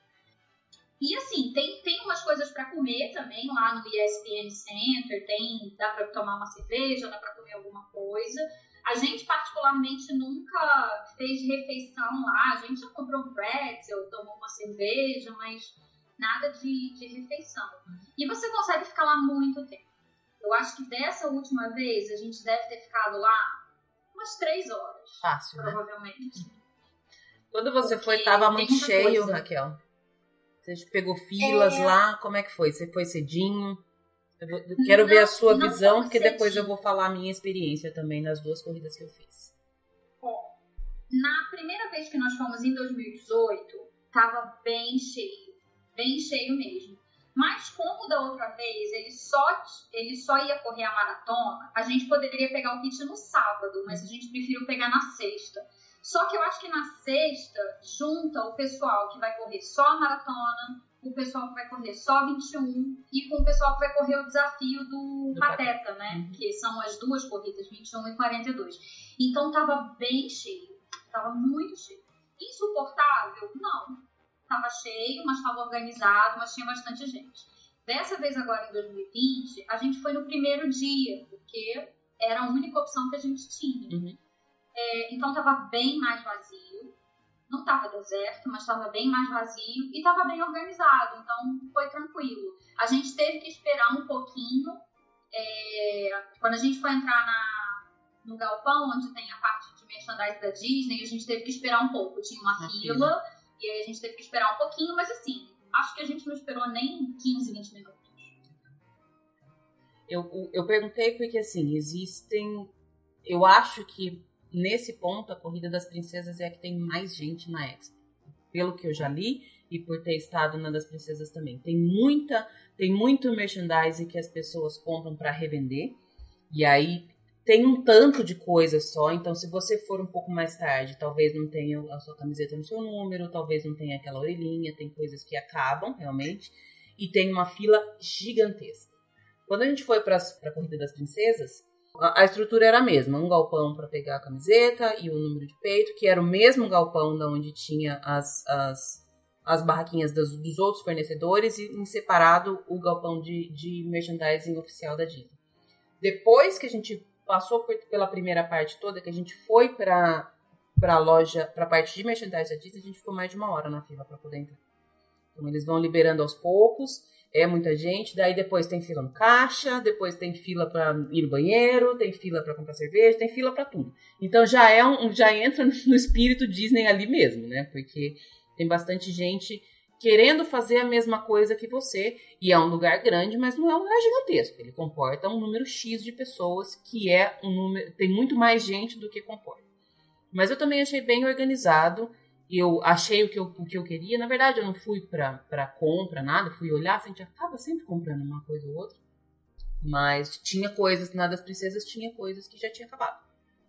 E assim, tem, tem umas coisas para comer também lá no ESPN Center, tem, dá para tomar uma cerveja, dá para comer alguma coisa. A gente particularmente nunca fez refeição lá, a gente já comprou um pretzel, tomou uma cerveja, mas nada de, de refeição. E você consegue ficar lá muito tempo. Eu acho que dessa última vez a gente deve ter ficado lá umas três horas, Fácil, né? provavelmente. Quando você Porque foi, tava muito cheio, coisa. Raquel. Você pegou filas É. lá, como é que foi? Você foi cedinho? Eu vou- quero ver a sua não visão, porque depois eu cedinho. vou falar a minha experiência também nas duas corridas que eu fiz. Na primeira vez que nós fomos em 2018, tava bem cheio, bem cheio mesmo. Mas como da outra vez ele só, ele só ia correr a maratona, a gente poderia pegar o kit no sábado, mas a gente preferiu pegar na sexta. Só que eu acho que na sexta junta o pessoal que vai correr só a maratona, o pessoal que vai correr só 21 e com o pessoal que vai correr o desafio do, Do Pateta, né? Uhum. Que são as duas corridas, 21 e 42. Então tava bem cheio, tava muito cheio. Insuportável? Não. Tava cheio, mas tava organizado, mas tinha bastante gente. Dessa vez agora em 2020, a gente foi no primeiro dia, porque era a única opção que a gente tinha. Uhum. É, então tava bem mais vazio. Não tava deserto, mas tava bem mais vazio e tava bem organizado, então foi tranquilo. A gente teve que esperar um pouquinho. é, quando a gente foi entrar na, no galpão, onde tem a parte de merchandise da Disney, a gente teve que esperar um pouco. Tinha uma Uma fila, e aí a gente teve que esperar um pouquinho, mas assim, acho que a gente não esperou nem 15, 20 minutos. Eu, eu perguntei porque, assim, existem. Eu acho que nesse ponto a Corrida das Princesas é a que tem mais gente na Expo. Pelo que eu já li e por ter estado na das Princesas também. Tem muita, tem muito merchandise que as pessoas compram para revender. E aí tem um tanto de coisa só. Então, se você for um pouco mais tarde, talvez não tenha a sua camiseta no seu número, talvez não tenha aquela orelhinha. Tem coisas que acabam realmente. E tem uma fila gigantesca. Quando a gente foi para a Corrida das Princesas, a, estrutura era a mesma. Um galpão para pegar a camiseta e o número de peito, que era o mesmo galpão da onde tinha as, as, as barraquinhas dos, dos outros fornecedores e em separado o galpão de, de merchandising oficial da Disney. Depois que a gente passou por- pela primeira parte toda, que a gente foi para a loja, para a parte de merchandising da Disney, a gente ficou mais de uma hora na fila para poder entrar. Então eles vão liberando aos poucos, é muita gente, daí depois tem fila no caixa, depois tem fila para ir no banheiro, tem fila para comprar cerveja, tem fila para tudo. Então já é um, já entra no espírito Disney ali mesmo, né? Porque tem bastante gente querendo fazer a mesma coisa que você, e é um lugar grande, mas não é um lugar gigantesco. Ele comporta um número X de pessoas, que é um número, tem muito mais gente do que comporta. Mas eu também achei bem organizado. Eu achei o que eu, o que eu queria. Na verdade, eu não fui pra compra, nada. Fui olhar, a gente acaba sempre comprando uma coisa ou outra. Mas tinha coisas, na das princesas tinha coisas que já tinha acabado.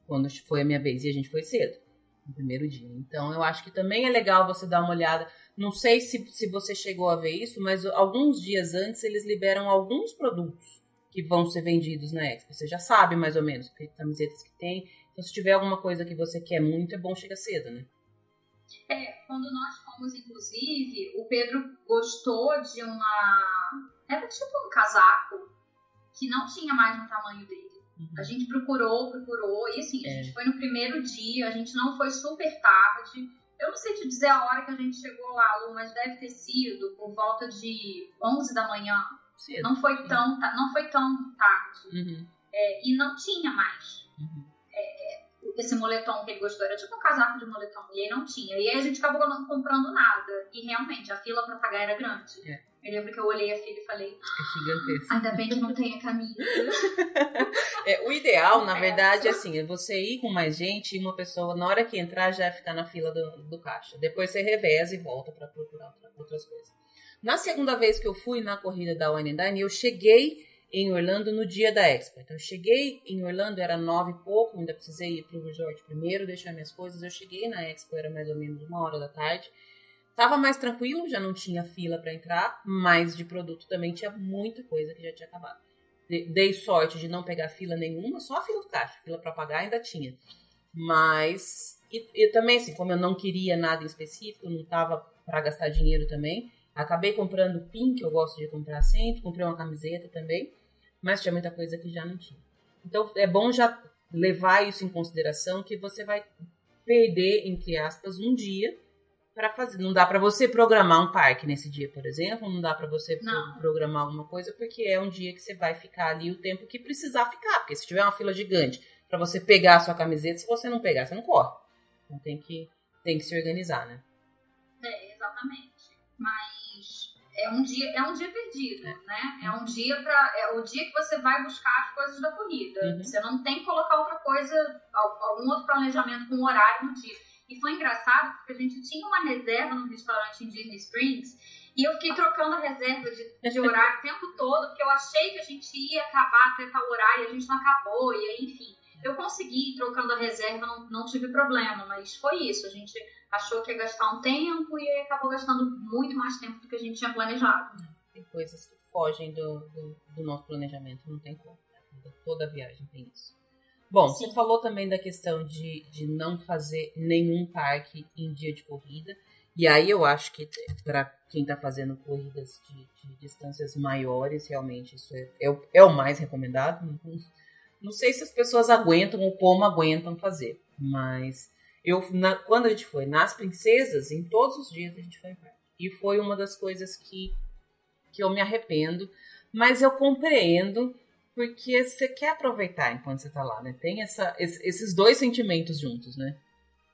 Quando foi a minha vez e a gente foi cedo, no primeiro dia. Então eu acho que também é legal você dar uma olhada. Não sei se, se você chegou a ver isso, mas alguns dias antes eles liberam alguns produtos que vão ser vendidos na Expo. Você já sabe mais ou menos que camisetas que tem. Então se tiver alguma coisa que você quer muito, é bom chegar cedo, né? É, quando nós fomos, inclusive, o Pedro gostou de uma. Era tipo um casaco que não tinha mais no tamanho dele. Uhum. A gente procurou, procurou, e assim, a é. gente foi no primeiro dia, a gente não foi super tarde. Eu não sei te dizer a hora que a gente chegou lá, Lu, mas deve ter sido por volta de 11 da manhã. Cedo. Não foi tão, não foi tão tarde. Uhum. É, e não tinha mais. Uhum. É, esse moletom que ele gostou era tipo um casaco de moletom. E aí não tinha. E aí a gente acabou não comprando nada. E realmente, a fila pra pagar era grande. É. Eu lembro que eu olhei a filha e falei. É gigantesco. Ainda bem que não tem a camisa. é, o ideal, na verdade, é assim, é você ir com mais gente e uma pessoa, na hora que entrar, já ficar na fila do, do caixa. Depois você reveza e volta para procurar outras coisas. Na segunda vez que eu fui na corrida da Wine Dine, eu cheguei em Orlando no dia da Expo. Então, eu cheguei em Orlando, era nove e pouco, ainda precisei ir para o resort primeiro, deixar minhas coisas. Eu cheguei na Expo, era mais ou menos uma hora da tarde. Tava mais tranquilo, já não tinha fila para entrar, mas de produto também tinha muita coisa que já tinha acabado. Dei sorte de não pegar fila nenhuma, só a fila do caixa, fila para pagar ainda tinha. Mas e, e, também assim, como eu não queria nada em específico, não tava para gastar dinheiro também, acabei comprando pin que eu gosto de comprar sempre, comprei uma camiseta também, mas tinha muita coisa que já não tinha. Então é bom já levar isso em consideração que você vai perder entre aspas um dia para fazer. Não dá para você programar um parque nesse dia, por exemplo, não dá para você não. programar alguma coisa porque é um dia que você vai ficar ali o tempo que precisar ficar, porque se tiver uma fila gigante para você pegar a sua camiseta, se você não pegar, você não corre. Então tem que tem que se organizar, né? É, exatamente. Mas é um dia é um dia perdido, né? É um dia para é o dia que você vai buscar as coisas da corrida. Uhum. Você não tem que colocar outra coisa, algum outro planejamento com horário no dia. E foi engraçado porque a gente tinha uma reserva no restaurante em Disney Springs e eu fiquei trocando a reserva de, de horário o tempo todo, porque eu achei que a gente ia acabar até tal horário e a gente não acabou, e aí, enfim. Eu consegui trocando a reserva, não, não tive problema, mas foi isso. A gente achou que ia gastar um tempo e acabou gastando muito mais tempo do que a gente tinha planejado. Tem coisas que fogem do, do, do nosso planejamento, não tem como. Né? Toda viagem tem isso. Bom, Sim. você falou também da questão de, de não fazer nenhum parque em dia de corrida. E aí eu acho que para quem está fazendo corridas de, de, distâncias maiores, realmente isso é, é, o, é o mais recomendado. Não, não, sei se as pessoas aguentam ou como aguentam fazer, mas eu na, quando a gente foi nas princesas, em todos os dias a gente foi em parque. E foi uma das coisas que, que eu me arrependo, mas eu compreendo porque você quer aproveitar enquanto você tá lá, né? Tem essa, esses dois sentimentos juntos, né?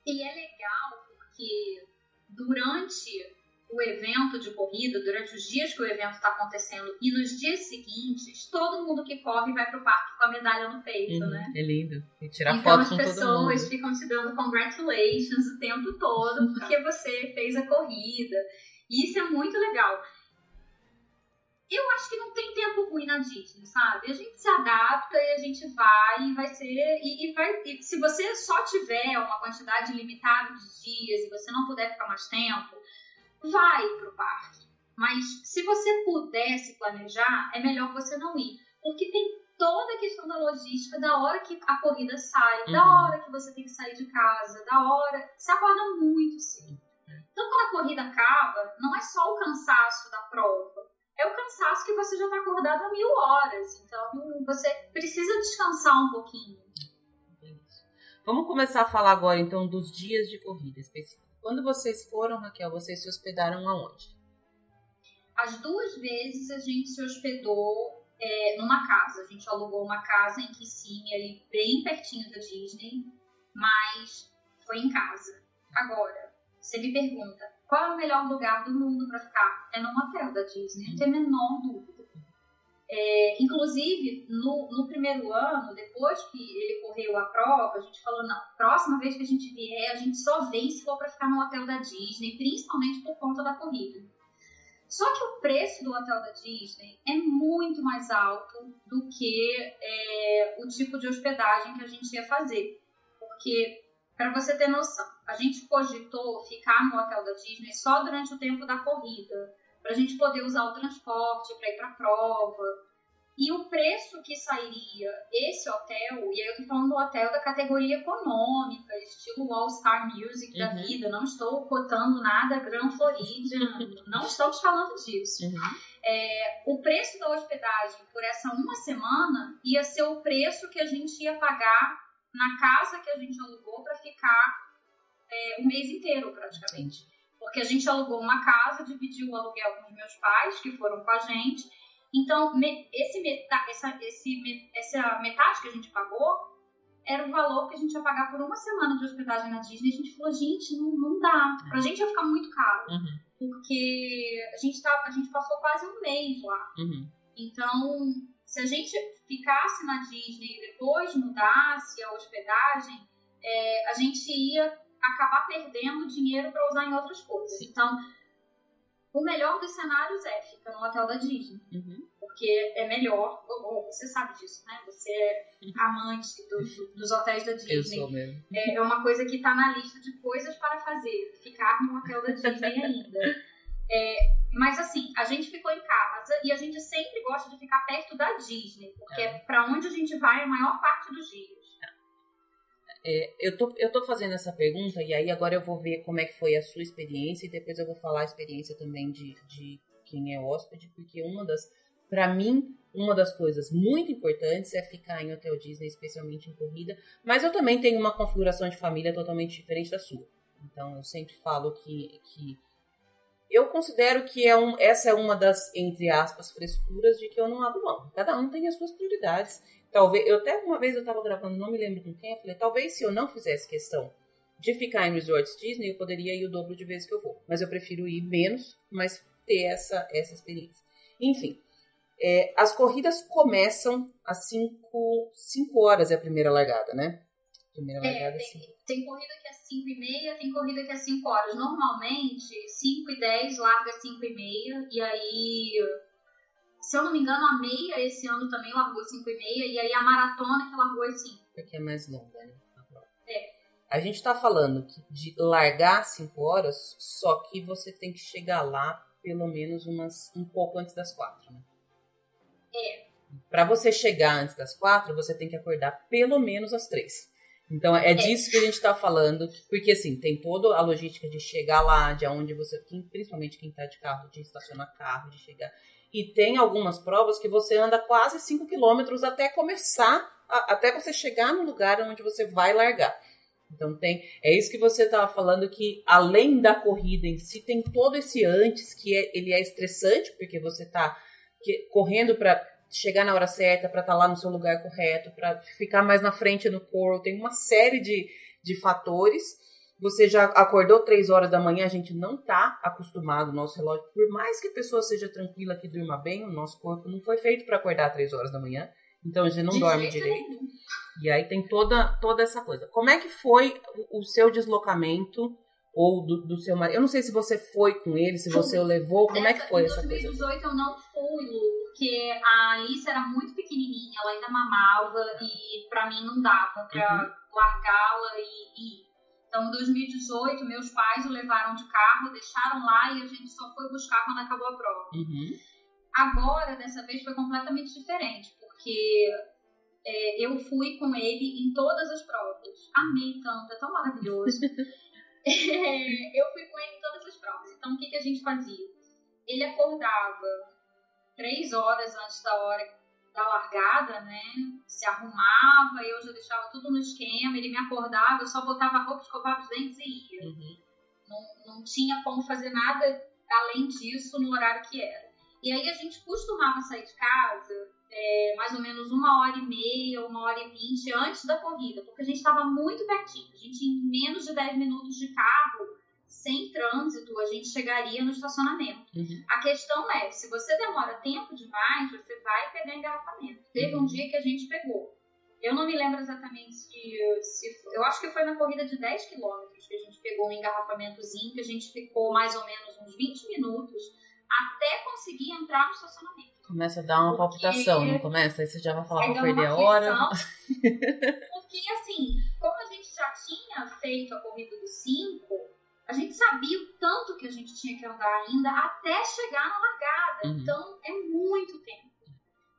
E é legal porque durante o evento de corrida, durante os dias que o evento está acontecendo e nos dias seguintes, todo mundo que corre vai pro parque com a medalha no peito, uhum, né? É lindo. E tirar então, foto com todo mundo. as pessoas ficam te dando congratulations o tempo todo porque você fez a corrida. E isso é muito legal eu acho que não tem tempo ruim na Disney, sabe? A gente se adapta e a gente vai e vai ser. E, e vai, e se você só tiver uma quantidade limitada de dias e você não puder ficar mais tempo, vai pro parque. Mas se você puder se planejar, é melhor você não ir. Porque tem toda a questão da logística, da hora que a corrida sai, uhum. da hora que você tem que sair de casa, da hora. Você acorda muito cedo. Então, quando a corrida acaba, não é só o cansaço da prova é o cansaço que você já está acordado há mil horas. Então você precisa descansar um pouquinho. Vamos começar a falar agora então dos dias de corrida específicos. Quando vocês foram, Raquel, vocês se hospedaram aonde? As duas vezes a gente se hospedou é, numa casa. A gente alugou uma casa em Kissimmee, ali bem pertinho da Disney, mas foi em casa. Agora, você me pergunta, qual é o melhor lugar do mundo para ficar? É num hotel da Disney, não tem a menor dúvida. É, inclusive, no, no, primeiro ano, depois que ele correu a prova, a gente falou: não, próxima vez que a gente vier, a gente só vem se for para ficar no hotel da Disney, principalmente por conta da corrida. Só que o preço do hotel da Disney é muito mais alto do que é, o tipo de hospedagem que a gente ia fazer. Porque, para você ter noção, a gente cogitou ficar no hotel da Disney só durante o tempo da corrida para a gente poder usar o transporte para ir para a prova. E o preço que sairia esse hotel, e aí eu tô falando do hotel da categoria econômica, estilo All Star Music uhum. da vida, não estou cotando nada Grand Floridian, não estamos falando disso. Uhum. É, o preço da hospedagem por essa uma semana ia ser o preço que a gente ia pagar na casa que a gente alugou para ficar é, o mês inteiro, praticamente. Porque a gente alugou uma casa, dividiu o aluguel com os meus pais, que foram com a gente. Então, esse meta, essa, esse, essa metade que a gente pagou era o valor que a gente ia pagar por uma semana de hospedagem na Disney. A gente falou, gente, não, não dá. Pra gente ia ficar muito caro. Uhum. Porque a gente, tá, a gente passou quase um mês lá. Uhum. Então, se a gente ficasse na Disney e depois mudasse a hospedagem, é, a gente ia acabar perdendo dinheiro para usar em outras coisas. Sim. Então, o melhor dos cenários é ficar no hotel da Disney. Uhum. Porque é melhor, você sabe disso, né? Você é amante do, do, dos hotéis da Disney. Eu sou mesmo. É, é uma coisa que está na lista de coisas para fazer, ficar no hotel da Disney ainda. É, mas assim, a gente ficou em casa e a gente sempre gosta de ficar perto da Disney, porque é, é para onde a gente vai a maior parte dos dias. É, eu, tô, eu tô fazendo essa pergunta e aí agora eu vou ver como é que foi a sua experiência e depois eu vou falar a experiência também de, de quem é hóspede, porque uma das, para mim, uma das coisas muito importantes é ficar em hotel Disney, especialmente em corrida, mas eu também tenho uma configuração de família totalmente diferente da sua. Então eu sempre falo que, que eu considero que é um, essa é uma das, entre aspas, frescuras de que eu não abro mão. Cada um tem as suas prioridades. Talvez, eu até uma vez eu estava gravando, não me lembro com quem, eu falei, talvez se eu não fizesse questão de ficar em resorts Disney, eu poderia ir o dobro de vezes que eu vou. Mas eu prefiro ir menos, mas ter essa, essa experiência. Enfim, é, as corridas começam às 5 horas, é a primeira largada, né? Primeira é, largada, tem, tem corrida que é 5 e meia, tem corrida que é 5 horas. Normalmente, 5 e 10 larga 5 e meia, e aí se eu não me engano, a meia esse ano também largou 5 e meia, e aí a maratona que largou às 5. Porque é mais longa, né? É. A gente tá falando de largar 5 horas, só que você tem que chegar lá pelo menos umas um pouco antes das 4, né? É. Para você chegar antes das 4, você tem que acordar pelo menos às 3. Então é, é, disso que a gente está falando, porque assim, tem toda a logística de chegar lá, de onde você, principalmente quem está de carro, de estacionar carro, de chegar. E tem algumas provas que você anda quase 5 quilômetros até começar, a, até você chegar no lugar onde você vai largar. Então tem, é isso que você estava falando que além da corrida em si tem todo esse antes que é, ele é estressante porque você está correndo para chegar na hora certa, para estar tá lá no seu lugar correto, para ficar mais na frente no coro, tem uma série de, de fatores você já acordou três horas da manhã, a gente não está acostumado, o nosso relógio, por mais que a pessoa seja tranquila, que durma bem, o nosso corpo não foi feito para acordar três horas da manhã, então a gente não De dorme direito. Nenhum. E aí tem toda, toda essa coisa. Como é que foi o, o seu deslocamento ou do, do, seu marido? Eu não sei se você foi com ele, se você o levou, como é que foi essa coisa? Em 2018 eu não fui, Lu, porque a Alice era muito pequenininha, ela ainda mamava e para mim não dava para uhum. largá-la e ir. Então, em 2018, meus pais o levaram de carro, deixaram lá e a gente só foi buscar quando acabou a prova. Uhum. Agora, dessa vez, foi completamente diferente, porque é, eu fui com ele em todas as provas. Amei tanto, é tão maravilhoso. é, eu fui com ele em todas as provas. Então, o que, que a gente fazia? Ele acordava três horas antes da hora da largada, né? Se arrumava, eu já deixava tudo no esquema, ele me acordava, eu só botava a roupa, escovava os dentes e ia. Uhum. Não, não tinha como fazer nada além disso no horário que era. E aí a gente costumava sair de casa é, mais ou menos uma hora e meia, uma hora e vinte antes da corrida, porque a gente estava muito pertinho. A gente, em menos de 10 minutos de carro, sem trânsito, a gente chegaria no estacionamento. Uhum. A questão é, se você demora tempo demais, você vai pegar engarrafamento. Teve um dia que a gente pegou. Eu não me lembro exatamente se, se eu acho que foi na corrida de 10 quilômetros que a gente pegou um engarrafamentozinho, que a gente ficou mais ou menos uns 20 minutos até conseguir entrar no estacionamento. Começa a dar uma Porque- palpitação, não começa? Aí você já vai falar pra dá perder a hora. Porque, assim, como a gente já tinha feito a corrida dos 5, a gente sabia o tanto que a gente tinha que andar ainda até chegar na largada. Uhum. Então, é muito tempo.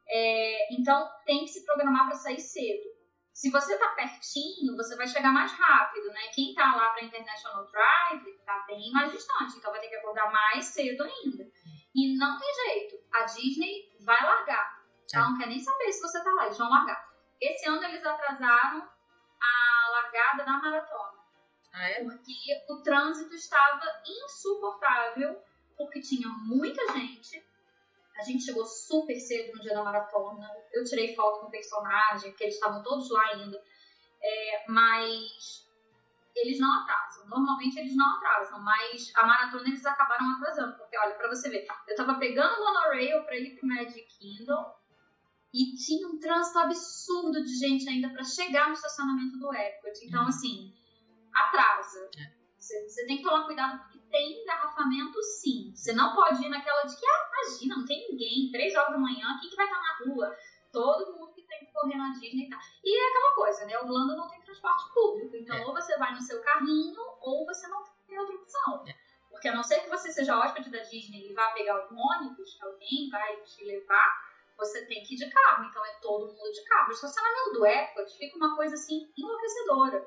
É, então, tem que se programar para sair cedo. Se você tá pertinho, você vai chegar mais rápido, né? Quem tá lá para International Drive tá bem mais distante, então vai ter que acordar mais cedo ainda. E não tem jeito, a Disney vai largar. Ela não quer nem saber se você tá lá, eles vão largar. Esse ano eles atrasaram a largada da maratona, Ah, é? porque o trânsito estava insuportável, porque tinha muita gente. A gente chegou super cedo no dia da maratona. Eu tirei foto com o personagem, porque eles estavam todos lá ainda. É, mas eles não atrasam. Normalmente eles não atrasam, mas a maratona eles acabaram atrasando. Porque, olha, pra você ver, eu tava pegando o monorail pra ir pro Magic Kingdom e tinha um trânsito absurdo de gente ainda pra chegar no estacionamento do Epcot. Então, assim, atrasa. Você, você tem que tomar cuidado porque tem engarrafamento sim. Você não pode ir naquela de que, ah, imagina, não tem ninguém, três horas da manhã, quem que vai estar na rua? Todo mundo que tem que correr na Disney e tal. E é aquela coisa, né? Orlando não tem transporte público. Então, É. ou você vai no seu carrinho, ou você não tem outra opção. Porque a não ser que você seja hóspede da Disney e vá pegar algum ônibus, que alguém vai te levar, você tem que ir de carro. Então, é todo mundo de carro. O estacionamento do Epcot fica uma coisa, assim, enlouquecedora.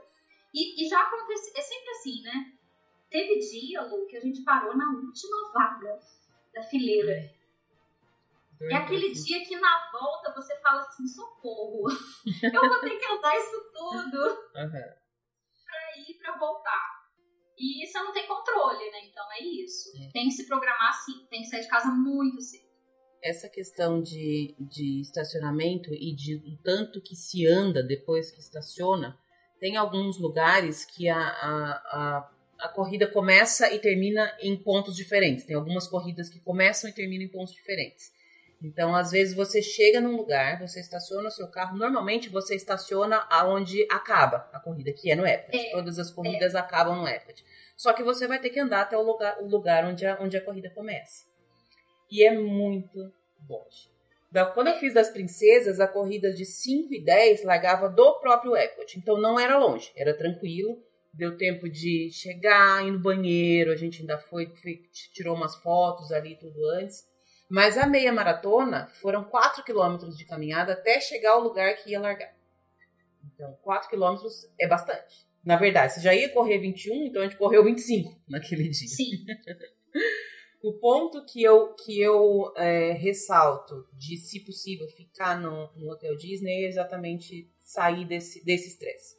E, e já acontece, é sempre assim, né? Teve dia, Lu, que a gente parou na última vaga da fileira. É aquele dia que na volta você fala assim, socorro, eu vou ter que andar isso tudo Aham. pra ir pra voltar. E você não tem controle, né? Então é isso. É. Tem que se programar assim, tem que sair de casa muito cedo. Essa questão de, de estacionamento e de o tanto que se anda depois que estaciona, tem alguns lugares que a, a, a, a corrida começa e termina em pontos diferentes. Tem algumas corridas que começam e terminam em pontos diferentes. Então, às vezes, você chega num lugar, você estaciona o seu carro. Normalmente, você estaciona aonde acaba a corrida, que é no Epcot. É, Todas as corridas acabam no Epcot. Só que você vai ter que andar até o lugar, o lugar onde, a, onde a corrida começa. E é muito longe. Da- Quando eu fiz das princesas, a corrida de 5 e 10 largava do próprio Epcot. Então não era longe, era tranquilo. Deu tempo de chegar, ir no banheiro, a gente ainda foi, foi- tirou umas fotos ali tudo antes. Mas a meia maratona foram 4 quilômetros de caminhada até chegar ao lugar que ia largar. Então, 4 quilômetros é bastante. Na verdade, você já ia correr 21, então a gente correu 25 naquele dia. Sim. O ponto que eu, que eu é, ressalto de, se possível, ficar no, no Hotel Disney é exatamente sair desse desse estresse.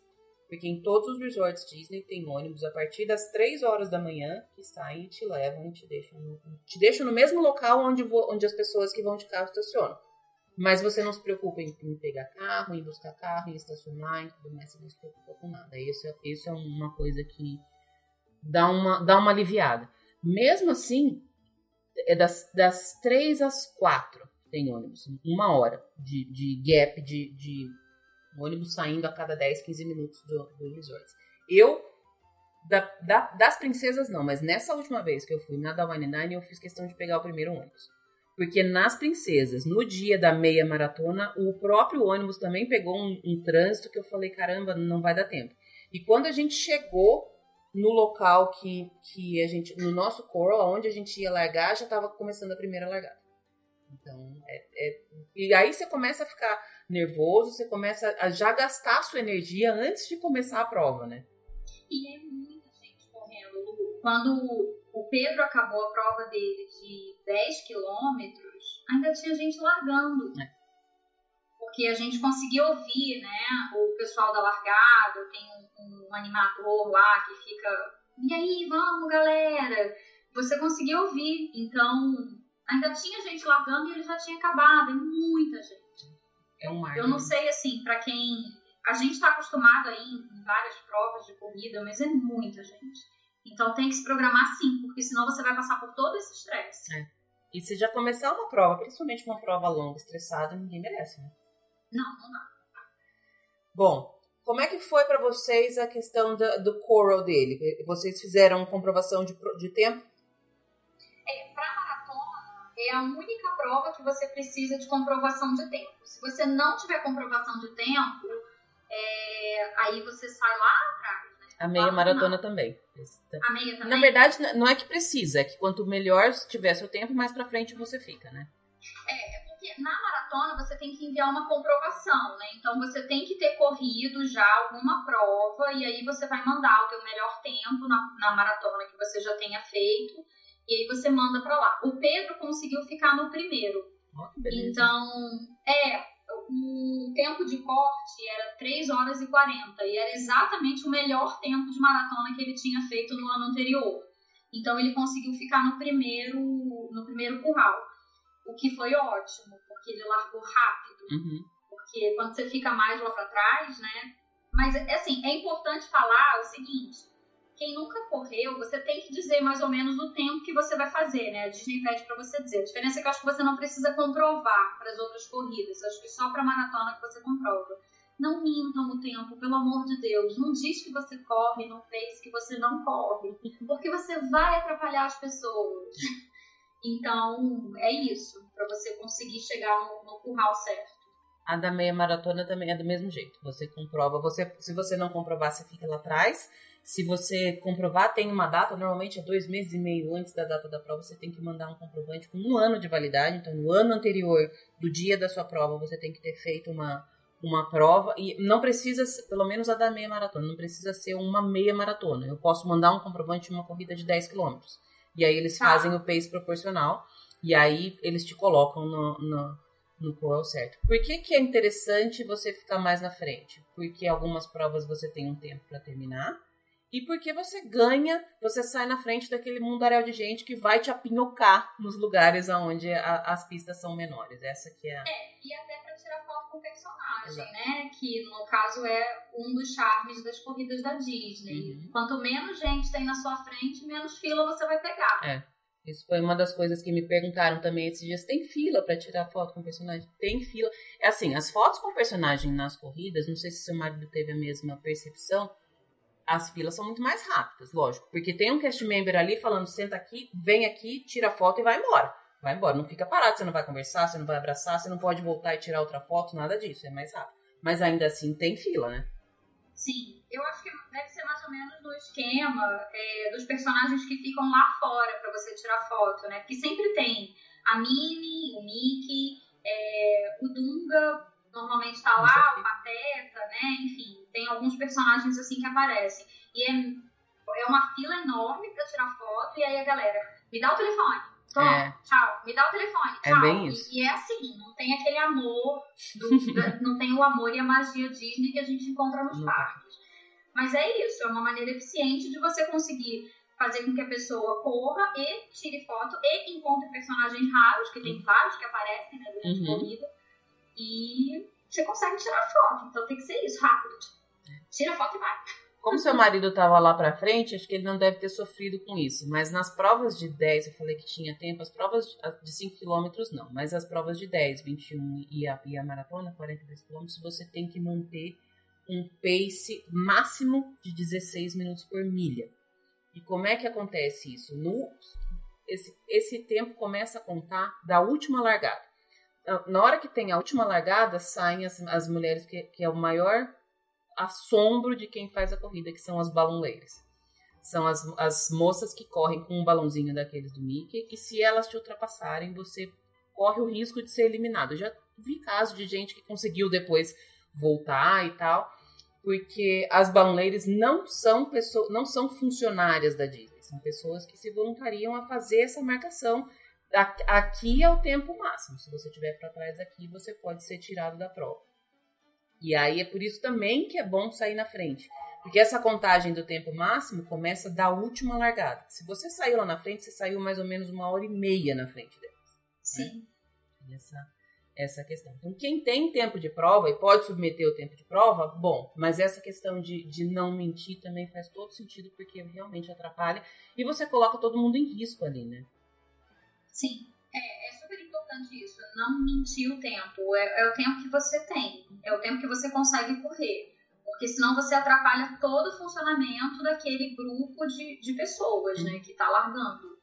Porque em todos os resorts Disney tem ônibus a partir das 3 horas da manhã que saem e te levam e te deixam no, te deixam no mesmo local onde, vo- onde as pessoas que vão de carro estacionam. Mas você não se preocupa em, em pegar carro, em buscar carro, em estacionar e tudo mais, você não se preocupa com nada. Isso é, isso é uma coisa que dá uma, dá uma aliviada. Mesmo assim, é das, das 3 às 4 tem ônibus. Uma hora de, de gap de, de ônibus saindo a cada 10, 15 minutos do, do resort. Eu, da, da- das princesas não, mas nessa última vez que eu fui na da Wine Nine, eu fiz questão de pegar o primeiro ônibus. Porque nas princesas, no dia da meia maratona, o próprio ônibus também pegou um, um trânsito que eu falei, caramba, não vai dar tempo. E quando a gente chegou no local que, que a gente, no nosso coral, onde a gente ia largar, já estava começando a primeira largada. Então, é, é- e aí você começa a ficar nervoso, você começa a já gastar a sua energia antes de começar a prova, né? E é muita gente correndo. Quando o Pedro acabou a prova dele de 10 quilômetros, ainda tinha gente largando. É. Porque a gente conseguia ouvir, né? O pessoal da largada, tem um, um animador lá que fica. E aí, vamos, galera! Você conseguia ouvir. Então, ainda tinha gente largando e ele já tinha acabado. É muita gente. É um mar. Eu não sei, assim, pra quem. A gente tá acostumado aí em várias provas de corrida, mas é muita gente. Então tem que se programar sim, porque senão você vai passar por todo esse estresse. É. E se já começar uma prova, principalmente uma prova longa, estressada, ninguém merece, né? Não, não dá. Bom, como é que foi para vocês a questão do, do coral dele? Vocês fizeram comprovação de, de tempo? É, para maratona, é a única prova que você precisa de comprovação de tempo. Se você não tiver comprovação de tempo, é, aí você sai lá atrás. Né? A meia maratona também. A meia também? Na verdade, não é que precisa, é que quanto melhor tiver seu tempo, mais pra frente você fica, né? É, é porque na maratona você tem que enviar uma comprovação, né? Então você tem que ter corrido já alguma prova e aí você vai mandar o teu melhor tempo na, na maratona que você já tenha feito e aí você manda para lá. O Pedro conseguiu ficar no primeiro. Oh, então, é, o tempo de corte era 3 horas e 40 e era exatamente o melhor tempo de maratona que ele tinha feito no ano anterior. Então ele conseguiu ficar no primeiro no primeiro curral, o que foi ótimo, porque ele largou rápido. Uhum. Porque quando você fica mais lá para trás, né? Mas assim, é importante falar o seguinte, quem nunca correu, você tem que dizer mais ou menos o tempo que você vai fazer, né? A Disney pede para você dizer. A diferença é que eu acho que você não precisa comprovar para as outras corridas. Acho que só para maratona que você comprova. Não mintam o tempo, pelo amor de Deus. Não diz que você corre, não fez que você não corre, porque você vai atrapalhar as pessoas. Então, é isso, para você conseguir chegar no, no curral certo. A da meia maratona também é do mesmo jeito. Você comprova, você, se você não comprovar, você fica lá atrás. Se você comprovar, tem uma data, normalmente é dois meses e meio antes da data da prova, você tem que mandar um comprovante com um ano de validade. Então, no ano anterior do dia da sua prova, você tem que ter feito uma, uma prova. E não precisa, pelo menos a da meia maratona, não precisa ser uma meia maratona. Eu posso mandar um comprovante de uma corrida de 10 quilômetros. E aí eles fazem ah. o pace proporcional. E aí eles te colocam no, no, no qual certo. Por que, que é interessante você ficar mais na frente? Porque algumas provas você tem um tempo para terminar e porque você ganha, você sai na frente daquele mundaréu de gente que vai te apinhocar nos lugares onde a, as pistas são menores. Essa que é. É, e até para personagem, né? Que no caso é um dos charmes das corridas da Disney. Uhum. Quanto menos gente tem na sua frente, menos fila você vai pegar. É. Isso foi uma das coisas que me perguntaram também esses dias. Tem fila para tirar foto com o personagem? Tem fila. É assim, as fotos com o personagem nas corridas, não sei se seu marido teve a mesma percepção, as filas são muito mais rápidas, lógico. Porque tem um cast member ali falando, senta aqui, vem aqui, tira foto e vai embora. Vai embora, não fica parado, você não vai conversar, você não vai abraçar, você não pode voltar e tirar outra foto, nada disso, é mais rápido. Mas ainda assim tem fila, né? Sim, eu acho que deve ser mais ou menos no esquema é, dos personagens que ficam lá fora para você tirar foto, né? Porque sempre tem a Minnie, o Mickey, é, o Dunga normalmente tá lá, o Pateta, né? Enfim, tem alguns personagens assim que aparecem. E é, é uma fila enorme para tirar foto, e aí a galera, me dá o telefone. Toma, é. tchau. Me dá o telefone, é tchau. É bem isso. E, e é assim, não tem aquele amor, do, da, não tem o amor e a magia Disney que a gente encontra nos parques. Mas é isso, é uma maneira eficiente de você conseguir fazer com que a pessoa corra e tire foto e encontre personagens raros, que tem vários que aparecem né, durante uhum. a corrida e você consegue tirar foto. Então tem que ser isso, rápido. Tira foto e vai. Como seu marido estava lá pra frente, acho que ele não deve ter sofrido com isso. Mas nas provas de 10, eu falei que tinha tempo, as provas de 5 km não, mas as provas de 10, 21 e a, e a maratona, 42 km, você tem que manter um pace máximo de 16 minutos por milha. E como é que acontece isso? No, esse, esse tempo começa a contar da última largada na hora que tem a última largada, saem as, as mulheres que, que é o maior assombro de quem faz a corrida, que são as baloneiras. São as, as moças que correm com um balãozinho daqueles do Mickey, e se elas te ultrapassarem, você corre o risco de ser eliminado. Eu já vi casos de gente que conseguiu depois voltar e tal, porque as baloneiras não são pessoas, não são funcionárias da Disney, são pessoas que se voluntariam a fazer essa marcação aqui é o tempo máximo. Se você tiver para trás aqui, você pode ser tirado da prova. E aí é por isso também que é bom sair na frente. Porque essa contagem do tempo máximo começa da última largada. Se você saiu lá na frente, você saiu mais ou menos uma hora e meia na frente deles. Sim. Né? Essa, essa questão. Então, quem tem tempo de prova e pode submeter o tempo de prova, bom, mas essa questão de, de não mentir também faz todo sentido, porque realmente atrapalha e você coloca todo mundo em risco ali, né? Sim, importante isso, não mentir o tempo, é, é o tempo que você tem, é o tempo que você consegue correr. Porque senão você atrapalha todo o funcionamento daquele grupo de, de pessoas, né, que está largando.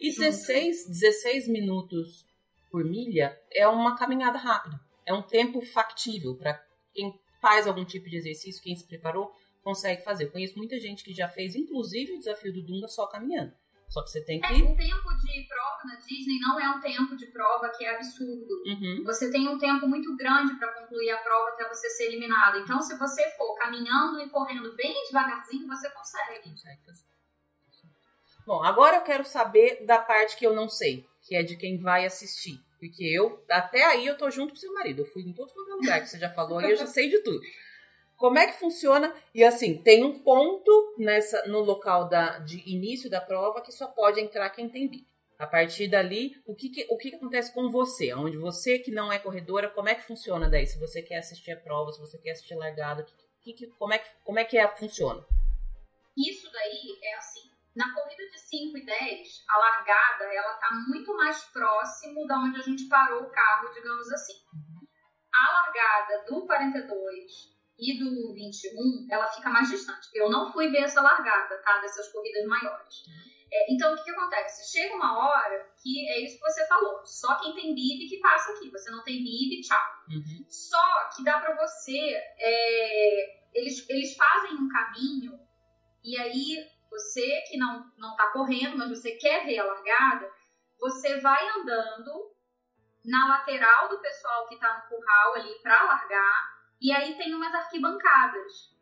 E 16, 16 minutos por milha é uma caminhada rápida. É um tempo factível para quem faz algum tipo de exercício, quem se preparou, consegue fazer. Eu conheço muita gente que já fez, inclusive, o desafio do Dunga só caminhando. Só que você tem que. É, o tempo de prova na Disney não é um tempo de prova que é absurdo. Uhum. Você tem um tempo muito grande para concluir a prova até você ser eliminado. Então, se você for caminhando e correndo bem devagarzinho, você consegue. Consegue fazer. Bom, agora eu quero saber da parte que eu não sei, que é de quem vai assistir. Porque eu, até aí, eu tô junto com seu marido. Eu fui em todo é lugar que você já falou e eu já sei de tudo. Como é que funciona? E assim, tem um ponto nessa no local da, de início da prova que só pode entrar quem tem BIP. A partir dali, o que, que, o que, que acontece com você? Onde você que não é corredora, como é que funciona daí? Se você quer assistir a prova, se você quer assistir largada, que, que, como, é que, como é que é, funciona? Isso daí é assim. Na corrida de 5 e 10, a largada ela está muito mais próximo da onde a gente parou o carro, digamos assim. A largada do 42 e do 21, ela fica mais distante. Eu não fui ver essa largada, tá? Dessas corridas maiores. É, então, o que, que, acontece? Chega uma hora que é isso que você falou. Só quem tem bib que passa aqui. Você não tem bib, tchau. Uhum. Só que dá para você... É, eles, eles fazem um caminho e aí você que não, não tá correndo, mas você quer ver a largada, você vai andando na lateral do pessoal que tá no curral ali para largar, e aí tem umas arquibancadas.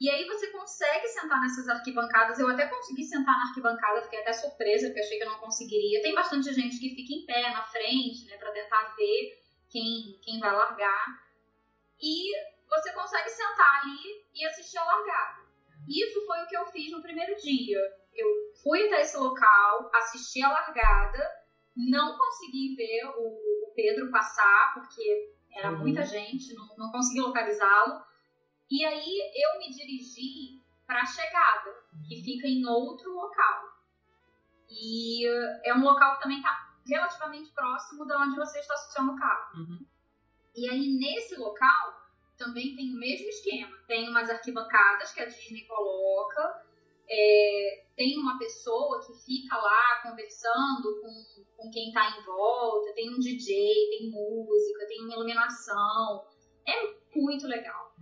E aí você consegue sentar nessas arquibancadas. Eu até consegui sentar na arquibancada, fiquei até surpresa, porque achei que eu não conseguiria. Tem bastante gente que fica em pé na frente, né, para tentar ver quem, quem vai largar. E você consegue sentar ali e assistir a largada. Isso foi o que eu fiz no primeiro dia. Eu fui até esse local, assisti a largada, não consegui ver o, Pedro passar, porque era uhum. muita gente, não, não consegui localizá-lo. E aí eu me dirigi para a chegada, que fica em outro local. E é um local que também está relativamente próximo de onde você está estacionando o carro. Uhum. E aí nesse local também tem o mesmo esquema. Tem umas arquibancadas que a Disney coloca, é, tem uma pessoa que fica lá conversando com, com quem está em volta, tem um DJ, tem música, tem uma iluminação. É muito legal.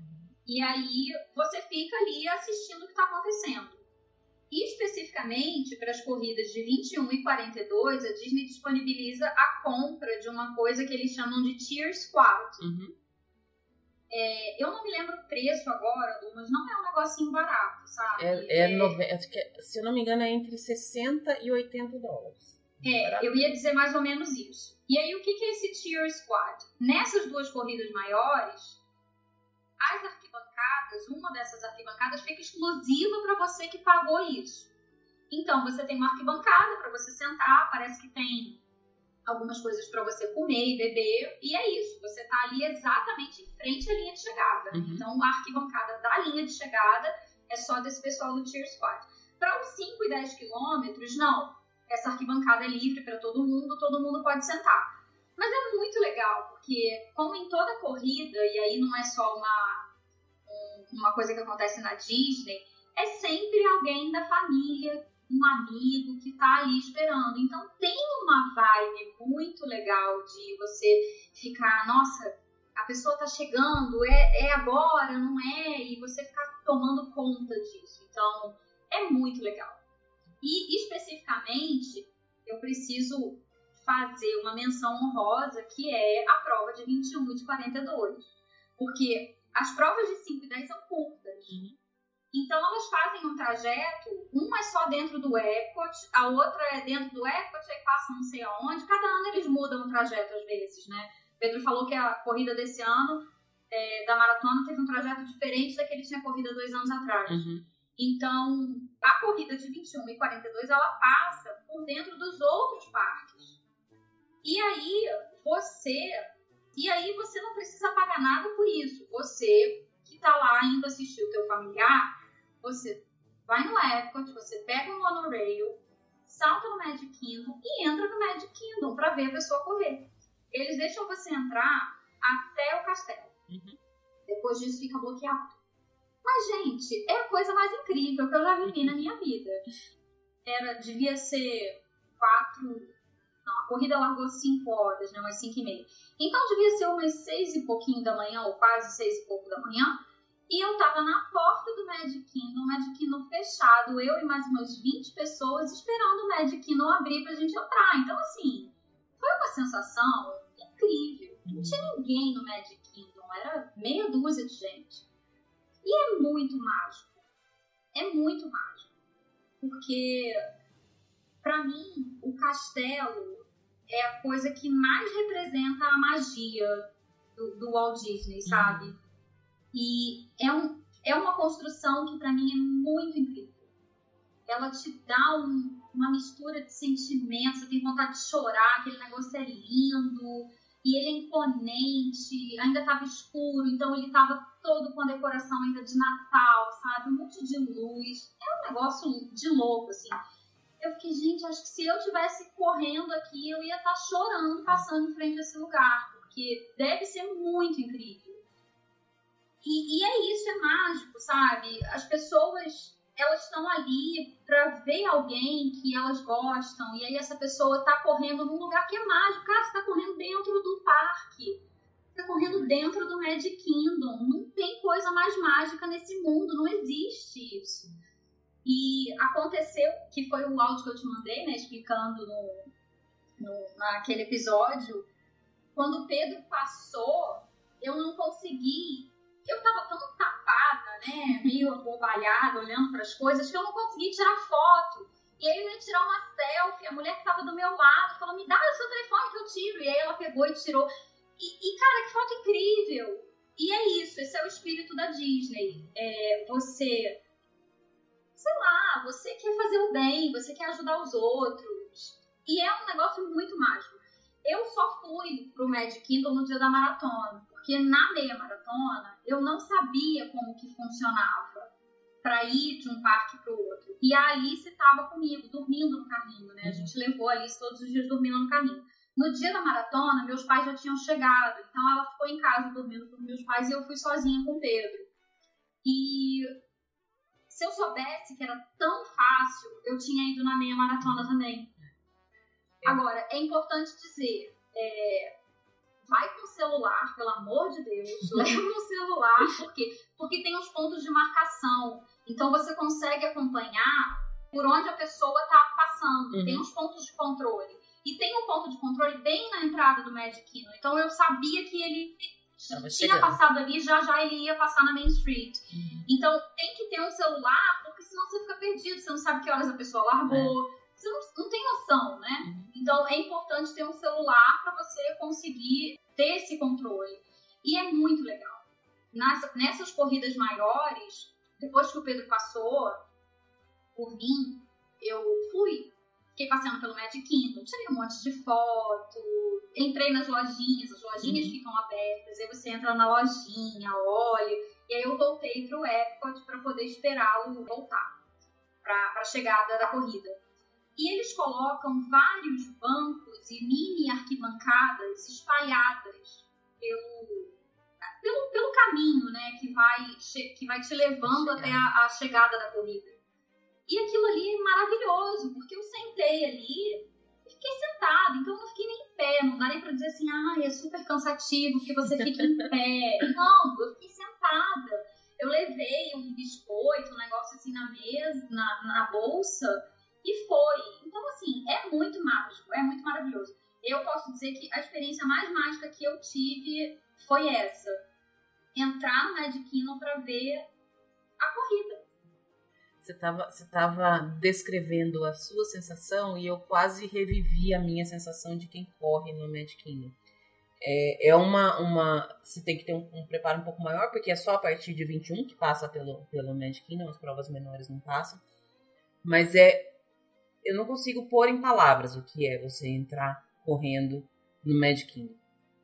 E aí você fica ali assistindo o que está acontecendo. E especificamente para as corridas de 21 e 42, a Disney disponibiliza a compra de uma coisa que eles chamam de Tier Squad. Uhum. É, eu não me lembro o preço agora, mas não é um negocinho barato, sabe? É, é, nove... É, se eu não me engano, é entre 60 e 80 dólares. É, eu ia dizer mais ou menos isso. E aí, o que é esse Tier Squad? Nessas duas corridas maiores, as arquibancadas, uma dessas arquibancadas fica exclusiva para você que pagou isso. Então, você tem uma arquibancada para você sentar, parece que tem algumas coisas para você comer e beber, e é isso. Você está ali exatamente em frente à linha de chegada. Uhum. Então, a arquibancada da linha de chegada é só desse pessoal do Tier Squad. Para os 5 e 10 quilômetros, não. Essa arquibancada é livre para todo mundo, todo mundo pode sentar. Mas é muito legal, porque como em toda corrida, e aí não é só uma, uma coisa que acontece na Disney, é sempre alguém da família um amigo que está ali esperando. Então tem uma vibe muito legal de você ficar, nossa, a pessoa está chegando, é, é agora, não é? E você ficar tomando conta disso. Então é muito legal. E especificamente, eu preciso fazer uma menção honrosa que é a prova de 21 e de 42. Porque as provas de 5 e 10 são curtas. Uhum. Então elas fazem um trajeto, uma é só dentro do Epcot, a outra é dentro do Epcot e passa não sei aonde. Cada ano eles mudam o trajeto às vezes, né? Pedro falou que a corrida desse ano é, da maratona teve um trajeto diferente da que ele tinha corrido dois anos atrás. Uhum. Então, a corrida de 21 e 42 ela passa por dentro dos outros parques. E aí você E aí você não precisa pagar nada por isso. Você que está lá indo assistir o teu familiar, você vai no Epcot, você pega um monorail, salta no Magic Kingdom e entra no Magic Kingdom para ver a pessoa correr. Eles deixam você entrar até o castelo. Uhum. Depois disso fica bloqueado. Mas, gente, é a coisa mais incrível que eu já vivi na minha vida. Era, devia ser quatro. Não, a corrida largou cinco horas, né? Umas cinco e meia. Então devia ser umas seis e pouquinho da manhã, ou quase seis e pouco da manhã. E eu tava na porta do Magic Kingdom, Magic Kingdom fechado, eu e mais umas 20 pessoas esperando o Magic Kingdom abrir pra gente entrar. Então, assim, foi uma sensação incrível. Não tinha ninguém no Magic Kingdom, era meia dúzia de gente. E é muito mágico. É muito mágico. Porque, para mim, o castelo é a coisa que mais representa a magia do, do Walt Disney, sabe? E é, um, é uma construção que, para mim, é muito incrível. Ela te dá um, uma mistura de sentimentos, você tem vontade de chorar, aquele negócio é lindo e ele é imponente, ainda estava escuro, então ele estava todo com a decoração ainda de Natal, sabe? Um monte de luz. É um negócio de louco, assim. Eu fiquei, gente, acho que se eu tivesse correndo aqui, eu ia estar tá chorando passando em frente a esse lugar, porque deve ser muito incrível. E, e é isso, é mágico, sabe? As pessoas elas estão ali para ver alguém que elas gostam, e aí essa pessoa está correndo num lugar que é mágico. Cara, você tá correndo dentro do parque. Você tá correndo dentro do Magic Kingdom. Não tem coisa mais mágica nesse mundo, não existe isso. E aconteceu, que foi o áudio que eu te mandei, né, explicando no, no, naquele episódio, quando o Pedro passou, eu não consegui eu tava tão tapada, né, meio abobalhada, olhando para as coisas, que eu não consegui tirar foto. E eu ia tirar uma selfie, a mulher que tava do meu lado falou, me dá o seu telefone que eu tiro. E aí ela pegou e tirou. E, e cara, que foto incrível! E é isso, esse é o espírito da Disney. É, você, sei lá, você quer fazer o bem, você quer ajudar os outros. E é um negócio muito mágico. Eu só fui pro Magic Kingdom no dia da maratona, porque na meia maratona eu não sabia como que funcionava para ir de um parque para o outro. E a Alice estava comigo, dormindo no carrinho, né? A gente levou a Alice todos os dias dormindo no carrinho. No dia da maratona, meus pais já tinham chegado, então ela ficou em casa dormindo com meus pais e eu fui sozinha com o Pedro. E se eu soubesse que era tão fácil, eu tinha ido na meia maratona também. Agora, é importante dizer, é, vai com o celular, pelo amor de Deus, leva o celular, por quê? Porque tem os pontos de marcação. Então você consegue acompanhar por onde a pessoa está passando. Uhum. Tem os pontos de controle. E tem um ponto de controle bem na entrada do Magic Kingdom. Então eu sabia que ele tinha passado ali, já já ele ia passar na Main Street. Uhum. Então tem que ter um celular, porque senão você fica perdido, você não sabe que horas a pessoa largou. É você não, não tem noção, né? Uhum. Então é importante ter um celular para você conseguir ter esse controle. E é muito legal. Nas, nessas corridas maiores, depois que o Pedro passou por mim, eu fui. Fiquei passeando pelo Magic Kingdom, tirei um monte de foto, entrei nas lojinhas, as lojinhas uhum. ficam abertas, aí você entra na lojinha, olha, e aí eu voltei pro Epcot para poder esperá-lo voltar para a chegada da corrida. E eles colocam vários bancos e mini arquibancadas espalhadas pelo, pelo, pelo caminho né, que, vai, que vai te levando até a, a chegada da corrida. E aquilo ali é maravilhoso, porque eu sentei ali e fiquei sentada, então eu não fiquei nem em pé, não dá nem pra dizer assim, ah, é super cansativo porque você fica em pé. Não, eu fiquei sentada. Eu levei um biscoito, um negócio assim na mesa, na, na bolsa, e foi. Então, assim, é muito mágico, é muito maravilhoso. Eu posso dizer que a experiência mais mágica que eu tive foi essa. Entrar no Magic Kingdom para ver a corrida. Você estava você tava descrevendo a sua sensação e eu quase revivi a minha sensação de quem corre no Magic Kingdom. É, é uma, uma. Você tem que ter um, um, preparo um pouco maior, porque é só a partir de 21 que passa pelo, pelo Magic Kingdom, as provas menores não passam. Mas é eu não consigo pôr em palavras o que é você entrar correndo no Magic Kingdom.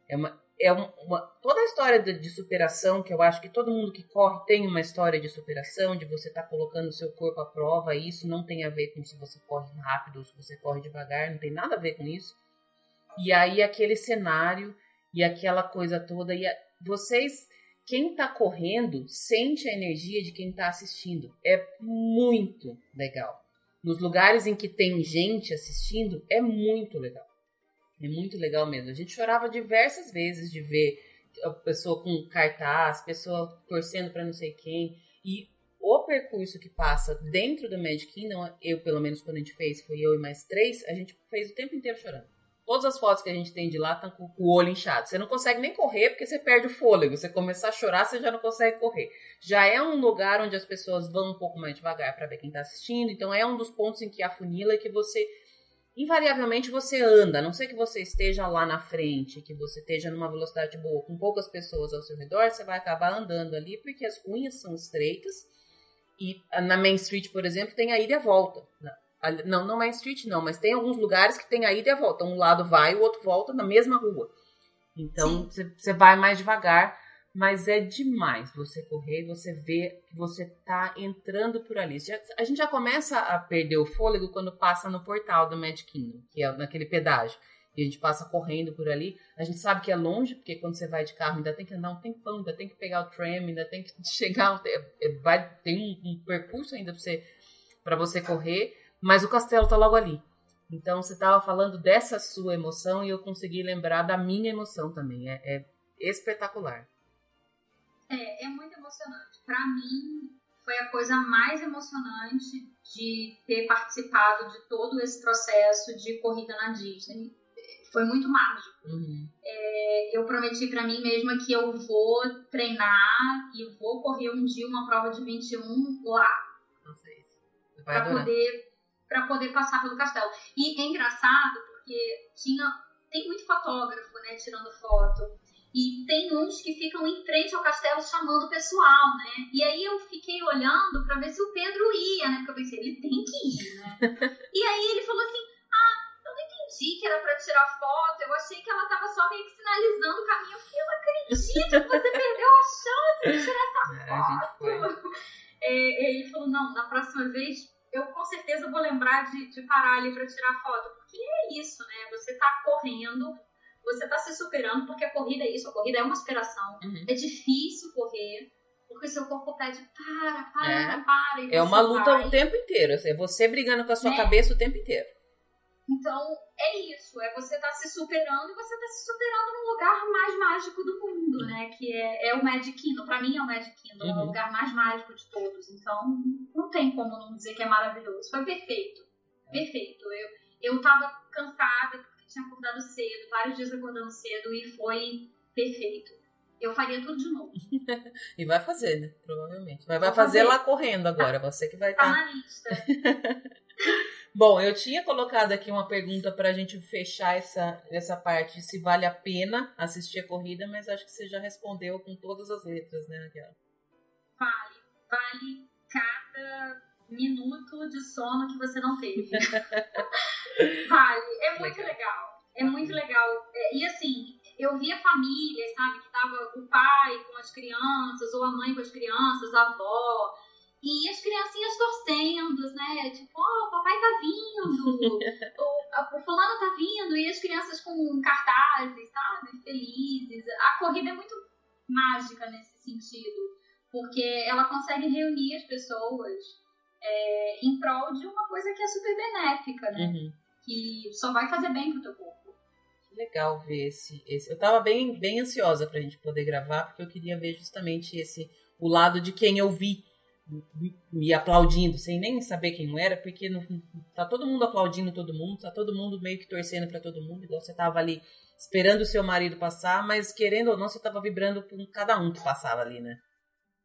É uma, é uma, toda a história de, de, superação, que eu acho que todo mundo que corre tem uma história de superação, de você estar tá colocando o seu corpo à prova, e isso não tem a ver com se você corre rápido ou se você corre devagar, não tem nada a ver com isso. E aí aquele cenário e aquela coisa toda, e a, vocês, quem está correndo, sente a energia de quem está assistindo. É muito legal. Nos lugares em que tem gente assistindo, é muito legal. É muito legal mesmo. A gente chorava diversas vezes de ver a pessoa com cartaz, pessoa torcendo para não sei quem. E o percurso que passa dentro do Magic Kingdom, eu, pelo menos, quando a gente fez, foi eu e mais três, a gente fez o tempo inteiro chorando. Todas as fotos que a gente tem de lá estão com o olho inchado. Você não consegue nem correr porque você perde o fôlego. Você começar a chorar, você já não consegue correr. Já é um lugar onde as pessoas vão um pouco mais devagar para ver quem está assistindo. Então é um dos pontos em que a funila é que você invariavelmente você anda, a não ser que você esteja lá na frente, que você esteja numa velocidade boa, com poucas pessoas ao seu redor, você vai acabar andando ali porque as unhas são estreitas. E na Main Street, por exemplo, tem a ida e a volta. Não, não Main Street não, mas tem alguns lugares que tem a ida e a volta. Um lado vai, o outro volta na mesma rua. Então você vai mais devagar mas é demais você correr, você vê que você tá entrando por ali. a gente já começa a perder o fôlego quando passa no portal do Magic Kingdom, que é naquele pedágio. E a gente passa correndo por ali. A gente sabe que é longe, porque quando você vai de carro ainda tem que andar um tempão, ainda tem que pegar o tram, ainda tem que chegar. É, vai, tem um, um percurso ainda para você, pra você correr, mas o castelo tá logo ali. Então você estava falando dessa sua emoção e eu consegui lembrar da minha emoção também. É, é espetacular. É, é muito emocionante. Para mim, foi a coisa mais emocionante de ter participado de todo esse processo de corrida na Disney. Foi muito mágico. Uhum. É, eu prometi para mim mesma que eu vou treinar e vou correr um dia uma prova de 21 lá. Nossa, isso. Para poder, pra poder passar pelo castelo. E é engraçado porque tinha, tem muito fotógrafo, né, tirando foto. E tem uns que ficam em frente ao castelo chamando o pessoal, né? E aí eu fiquei olhando para ver se o Pedro ia, né? Porque eu pensei, ele tem que ir, né? e aí ele falou assim: Ah, eu não entendi que era para tirar foto, eu achei que ela tava só meio que sinalizando o caminho. Eu falei, eu não acredito que você perdeu a chance de tirar essa foto. É, ele falou: Não, na próxima vez eu com certeza vou lembrar de, de parar ali para tirar foto. Porque é isso, né? Você tá correndo você está se superando, porque a corrida é isso, a corrida é uma superação. Uhum. É difícil correr, porque o seu corpo pede para, para, é. para. é uma luta vai. o tempo inteiro. Assim, é você brigando com a sua é. cabeça o tempo inteiro. Então, é isso. É você tá se superando e você tá se superando no lugar mais mágico do mundo, uhum. né? Que é, é o Magic Kingdom. Pra mim é o Magic Kingdom. Uhum. É o uhum. lugar mais mágico de todos. Então, não tem como não dizer que é maravilhoso. Foi perfeito. Perfeito. Eu, eu tava cansada, tinha acordado cedo, vários dias acordando cedo e foi perfeito. Eu faria tudo de novo. e vai fazer, né? Provavelmente. Mas vai fazer, fazer, lá correndo agora, você que vai estar. Tá, tá na lista. Bom, eu tinha colocado aqui uma pergunta para a gente fechar essa, essa parte, se vale a pena assistir a corrida, mas acho que você já respondeu com todas as letras, né, Raquel? Vale. Vale cada minuto de sono que você não teve. vale. É muito legal. É muito legal. É, e assim, eu via famílias, sabe, que tava o pai com as crianças, ou a mãe com as crianças, a avó. E as criancinhas torcendo, né? Tipo, ó, oh, o papai tá vindo, o, o fulano tá vindo, e as crianças com cartazes, sabe? Felizes. A corrida é muito mágica nesse sentido, porque ela consegue reunir as pessoas é, em prol de uma coisa que é super benéfica, né? Uhum. Que só vai fazer bem pro teu corpo. Que legal ver esse, esse. Eu tava bem, bem ansiosa pra gente poder gravar, porque eu queria ver justamente esse o lado de quem eu vi me aplaudindo, sem nem saber quem era, porque no, tá todo mundo aplaudindo todo mundo, tá todo mundo meio que torcendo para todo mundo, igual você tava ali esperando o seu marido passar, mas querendo ou não, você tava vibrando por cada um que passava ali, né?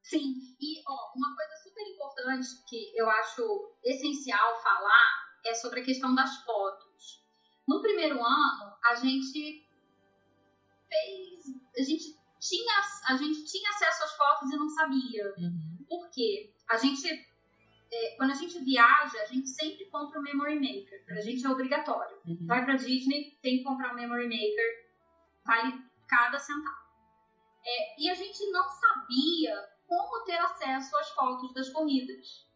Sim, e ó, uma coisa super importante que eu acho essencial falar é sobre a questão das fotos. No primeiro ano, a gente fez. A gente tinha, a gente tinha acesso às fotos e não sabia. Uhum. Por quê? A gente. É, quando a gente viaja, a gente sempre compra um Memory Maker. Pra gente é obrigatório. Uhum. Vai pra Disney, tem que comprar um Memory Maker. Vale cada centavo. É, e a gente não sabia como ter acesso às fotos das corridas.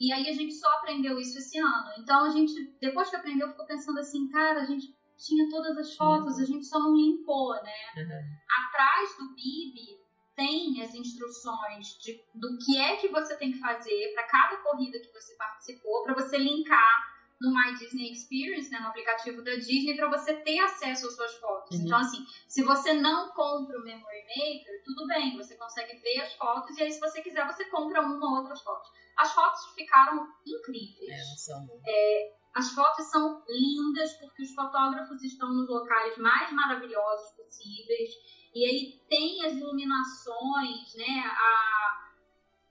E aí a gente só aprendeu isso esse ano. Então a gente, depois que aprendeu, ficou pensando assim, cara, a gente tinha todas as fotos, a gente só não limpou, né? Uhum. Atrás do BIB tem as instruções de, do que é que você tem que fazer para cada corrida que você participou, para você linkar no My Disney Experience, né, no aplicativo da Disney, para você ter acesso às suas fotos. Uhum. Então, assim, se você não compra o Memory Maker, tudo bem, você consegue ver as fotos e aí, se você quiser, você compra uma ou outras fotos. As fotos ficaram incríveis. É, são. É, as fotos são lindas porque os fotógrafos estão nos locais mais maravilhosos possíveis. E aí tem as iluminações, né? A,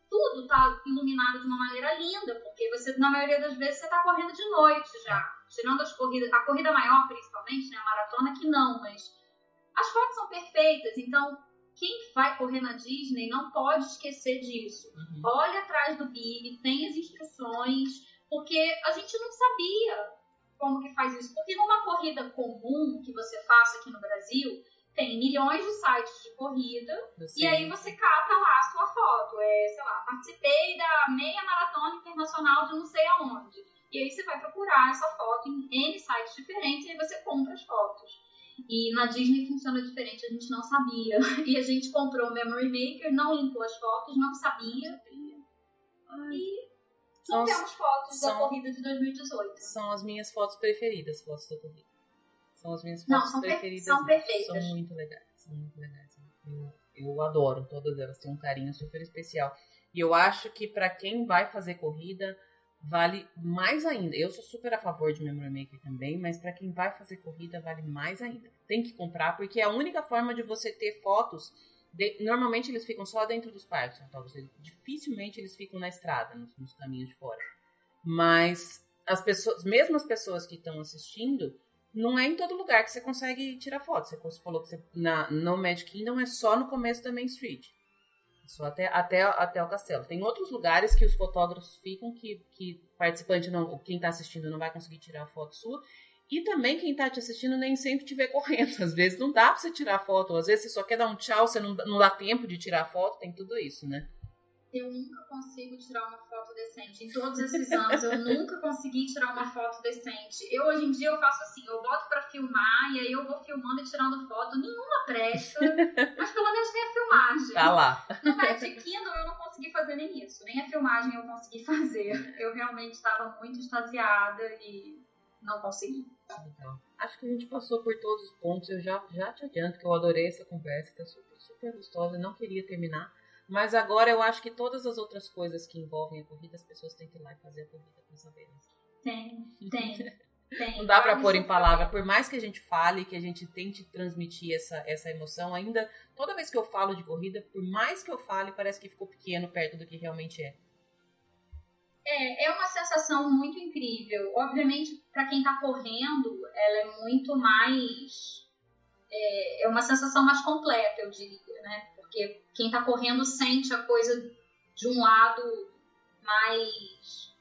tudo tá iluminado de uma maneira linda, porque você, na maioria das vezes, você tá correndo de noite já. Tirando as corridas, a corrida maior, principalmente, né? A maratona, que não, mas as fotos são perfeitas, então quem vai correr na Disney não pode esquecer disso. Uhum. Olha atrás do bib, tem as instruções, porque a gente não sabia como que faz isso. Porque numa corrida comum que você faça aqui no Brasil, tem milhões de sites de corrida e aí você cata lá a sua foto. É, sei lá, participei da meia maratona internacional de não sei aonde. E aí você vai procurar essa foto em N sites diferentes e aí você compra as fotos. E na Disney funciona diferente, a gente não sabia. E a gente comprou o Memory Maker, não limpou as fotos, não sabia. E não temos fotos são, da corrida de 2018. São as minhas fotos preferidas, fotos da corrida. São as minhas fotos não, são preferidas. São perfeitas. São muito legais, são muito legais. Eu, eu adoro todas elas, têm um carinho super especial. E eu acho que para quem vai fazer corrida, vale mais ainda. Eu sou super a favor de Memory Maker também, mas para quem vai fazer corrida vale mais ainda. Tem que comprar porque é a única forma de você ter fotos. De, normalmente eles ficam só dentro dos parques, autódromos. Dificilmente eles ficam na estrada, nos, nos caminhos de fora. Mas as pessoas, mesmo as pessoas que estão assistindo, não é em todo lugar que você consegue tirar foto. Você falou que você, na, no Magic Kingdom é só no começo da Main Street. Só até, até, até o castelo. Tem outros lugares que os fotógrafos ficam que, que participante não, quem está assistindo não vai conseguir tirar a foto sua. E também quem está te assistindo nem sempre te vê correndo. Às vezes não dá para você tirar foto, às vezes você só quer dar um tchau, você não, não dá tempo de tirar foto, tem tudo isso, né? Eu nunca consigo tirar uma foto decente. Em todos esses anos, eu nunca consegui tirar uma foto decente. Eu, hoje em dia, eu faço assim, eu boto pra filmar, e aí eu vou filmando e tirando foto. Nenhuma presta, mas pelo menos tem a filmagem. Tá lá. No Magic Kingdom, eu não consegui fazer nem isso. Nem a filmagem eu consegui fazer. Eu realmente estava muito extasiada e não consegui. Então, acho que a gente passou por todos os pontos. Eu já, já te adianto que eu adorei essa conversa, tá super, super gostosa. Eu não queria terminar mas agora eu acho que todas as outras coisas que envolvem a corrida, as pessoas têm que ir lá e fazer a corrida para saber. Tem, tem. Tem, não dá para pôr em palavra, por mais que a gente fale, que a gente tente transmitir essa, essa emoção, ainda toda vez que eu falo de corrida, por mais que eu fale, parece que ficou pequeno perto do que realmente é. É, é uma sensação muito incrível. Obviamente, para quem está correndo, ela é muito mais. É, é uma sensação mais completa, eu diria, né? Porque quem está correndo sente a coisa de um lado mais.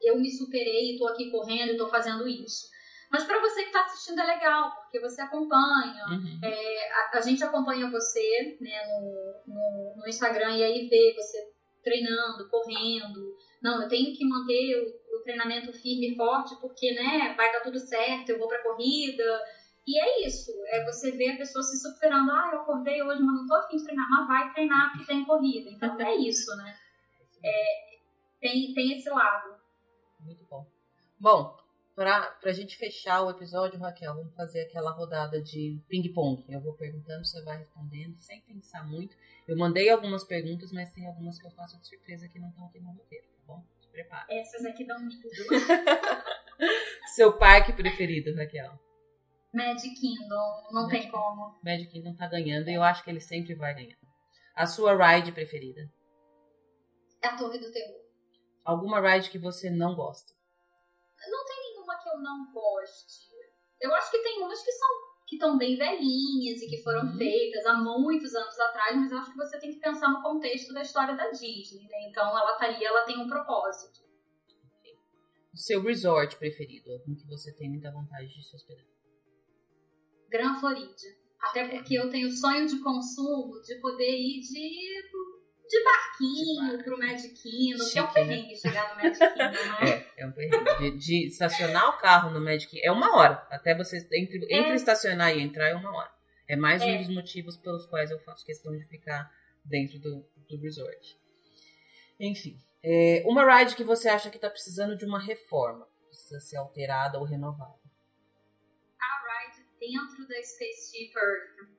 Eu me superei e estou aqui correndo e estou fazendo isso. Mas para você que está assistindo é legal, porque você acompanha. Uhum. É, a, a, gente acompanha você né, no, no, no, Instagram e aí vê você treinando, correndo. Não, eu tenho que manter o, o treinamento firme e forte porque né, vai dar tudo certo, eu vou para corrida. E é isso, é você ver a pessoa se superando. Ah, eu acordei hoje, mas não tô afim de treinar. Mas vai treinar porque tem corrida. Então é isso, né? É, tem, tem esse lado. Muito bom. Bom, para a gente fechar o episódio, Raquel, vamos fazer aquela rodada de ping-pong. Eu vou perguntando, você vai respondendo, sem pensar muito. Eu mandei algumas perguntas, mas tem algumas que eu faço de surpresa que não estão aqui no roteiro, tá bom? Se prepara. Essas aqui dão medo. Seu parque preferido, Raquel? Magic Kingdom, não Magic, tem como. Magic Kingdom tá ganhando e eu acho que ele sempre vai ganhar. A sua ride preferida? É a Torre do Terror. Alguma ride que você não gosta? Não tem nenhuma que eu não goste. Eu acho que tem umas que são que estão bem velhinhas e que foram uhum. feitas há muitos anos atrás, mas eu acho que você tem que pensar no contexto da história da Disney, né? Então ela estaria, ela tem um propósito. O seu resort preferido, algum que você tem muita vontade de se hospedar? Gran Floridia. Até porque eu tenho sonho de consumo de poder ir de, de barquinho pro Magic Kingdom, que é um né? perrengue chegar no Magic Kingdom, né? É, é um perrengue. De, de estacionar o carro no Magic Kingdom é uma hora. Até você, entre, entre É. estacionar e entrar é uma hora. É mais um É. dos motivos pelos quais eu faço questão de ficar dentro do, do resort. Enfim, é, uma ride que você acha que tá precisando de uma reforma. Precisa ser alterada ou renovada. A dentro da Spaceship Earth.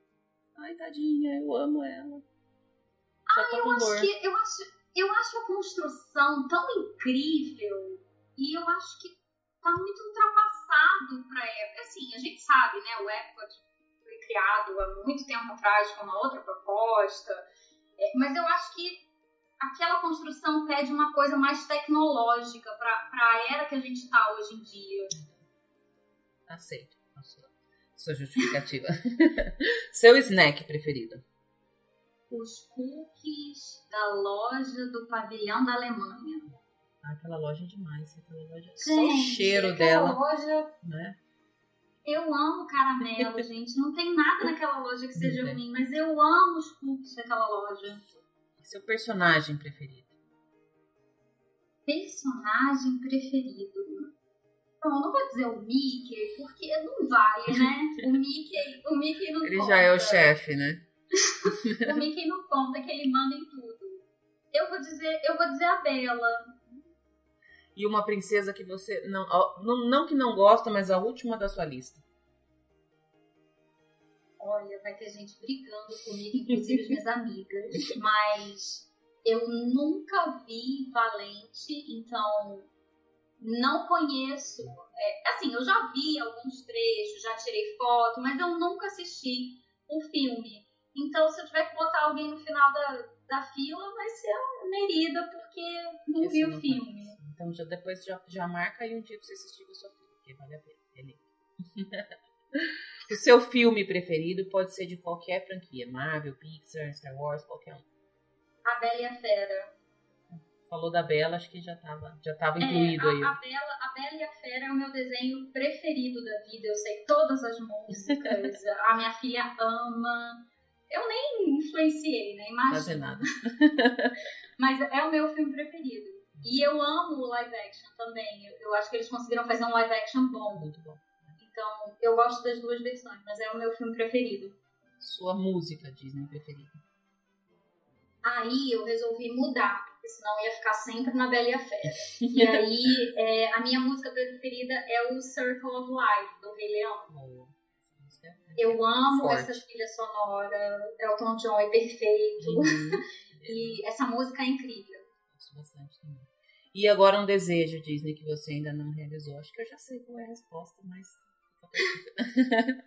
Ai, tadinha, eu amo ela. Tô Eu acho que eu acho, eu acho a construção tão incrível e eu acho que tá muito ultrapassado pra época. Assim, a gente sabe, né? O Epcot foi criado há muito tempo atrás com uma outra proposta, é, mas eu acho que aquela construção pede uma coisa mais tecnológica pra, pra era que a gente tá hoje em dia. Aceito a sua, justificativa. Seu snack preferido? Os cookies da loja do pavilhão da Alemanha. Ah, aquela loja é demais. Aquela loja... Só o cheiro dela, loja né? Eu amo caramelo, gente. Não tem nada naquela loja que seja tem. ruim, mas eu amo os cookies daquela loja. Seu personagem preferido? Personagem preferido. Eu não vou dizer o Mickey, porque não vale, né? O Mickey, o Mickey não Ele conta. já é o chefe, né? O Mickey não conta que ele manda em tudo. Eu vou dizer, eu vou dizer a Bela. E uma princesa que você não, não, não que não gosta, mas a última da sua lista. Olha, vai ter gente brigando comigo, inclusive as minhas amigas, mas eu nunca vi Valente, então não conheço. é, assim, eu já vi alguns trechos, já tirei foto, mas eu nunca assisti o filme. Então, se eu tiver que botar alguém no final da, da fila, vai ser a Merida, porque não Esse vi eu o não filme. conheço. Então já, depois já, já marca aí um dia pra você assistir com a sua filha, porque vale a pena. É lindo. o seu filme preferido pode ser de qualquer franquia. Marvel, Pixar, Star Wars, qualquer um. A Bela e a Fera. Falou da Bela, acho que já tava, já tava É, incluído a, aí. a Bela, a Bela e a Fera é o meu desenho preferido da vida. Eu sei todas as músicas. a minha filha ama. Eu nem influenciei, né? Fazer Imagina. nada. Mas é o meu filme preferido. E eu amo o live action também. Eu, eu acho que eles conseguiram fazer um live action bom. Muito bom. Então, eu gosto das duas versões, mas é o meu filme preferido. Sua música Disney preferida. Aí eu resolvi mudar, porque senão eu ia ficar sempre na Bela e a Fera. E aí, é, a minha música preferida é o Circle of Life, do Rei Leão. Eu amo Forte. essa trilha sonora, Elton John é perfeito. Uhum. E essa música é incrível. Gosto bastante também. E agora um desejo, Disney, que você ainda não realizou. Acho que eu já sei qual é a resposta, mas.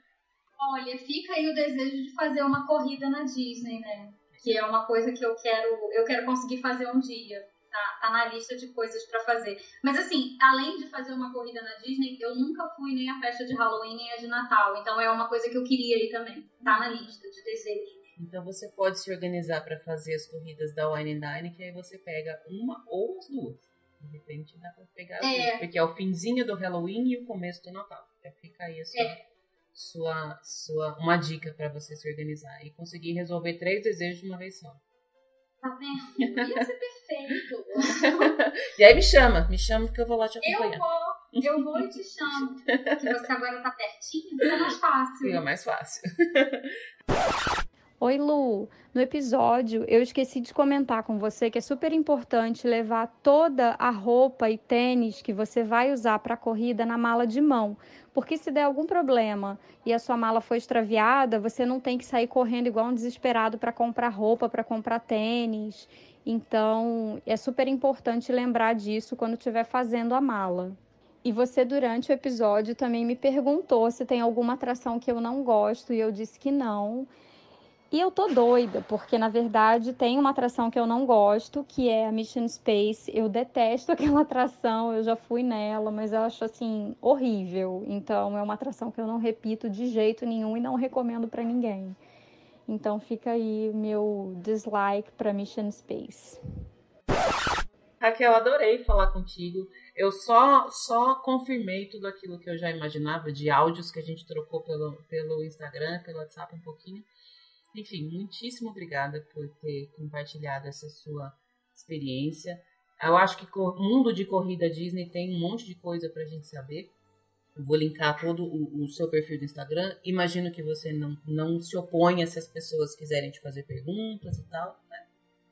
Olha, fica aí o desejo de fazer uma corrida na Disney, né? Que é uma coisa que eu quero, eu quero conseguir fazer um dia. Tá, tá na lista de coisas pra fazer. Mas assim, além de fazer uma corrida na Disney, eu nunca fui nem à festa de Halloween nem a de Natal. Então é uma coisa que eu queria ir também. Tá na lista de desejos. Então você pode se organizar para fazer as corridas da Wine and Dine, que aí você pega uma ou as duas. De repente dá pra pegar as É. duas, porque é o finzinho do Halloween e o começo do Natal. Já fica aí a sua, É. sua, sua uma dica para você se organizar e conseguir resolver três desejos de uma vez só. Tá vendo? Ia ser perfeito. E aí me chama, me chama que eu vou lá te Eu acompanhar. vou, eu vou e te chamo. Que você agora tá pertinho, fica mais fácil. Fica mais fácil. Oi, Lu. No episódio, eu esqueci de comentar com você que é super importante levar toda a roupa e tênis que você vai usar para a corrida na mala de mão. Porque se der algum problema e a sua mala for extraviada, você não tem que sair correndo igual um desesperado para comprar roupa, para comprar tênis. Então, é super importante lembrar disso quando estiver fazendo a mala. E você, durante o episódio, também me perguntou se tem alguma atração que eu não gosto, e eu disse que não. E eu tô doida, porque na verdade tem uma atração que eu não gosto, que é a Mission Space. Eu detesto aquela atração, eu já fui nela, mas eu acho assim horrível. Então é uma atração que eu não repito de jeito nenhum e não recomendo pra ninguém. Então fica aí meu dislike pra Mission Space. Raquel, adorei falar contigo. Eu só só confirmei tudo aquilo que eu já imaginava de áudios que a gente trocou pelo, pelo Instagram, pelo WhatsApp um pouquinho. Enfim, muitíssimo obrigada por ter compartilhado essa sua experiência. Eu acho que o mundo de corrida Disney tem um monte de coisa para a gente saber. Eu vou linkar todo o, o, seu perfil do Instagram. Imagino que você não, não se oponha se as pessoas quiserem te fazer perguntas e tal. Né?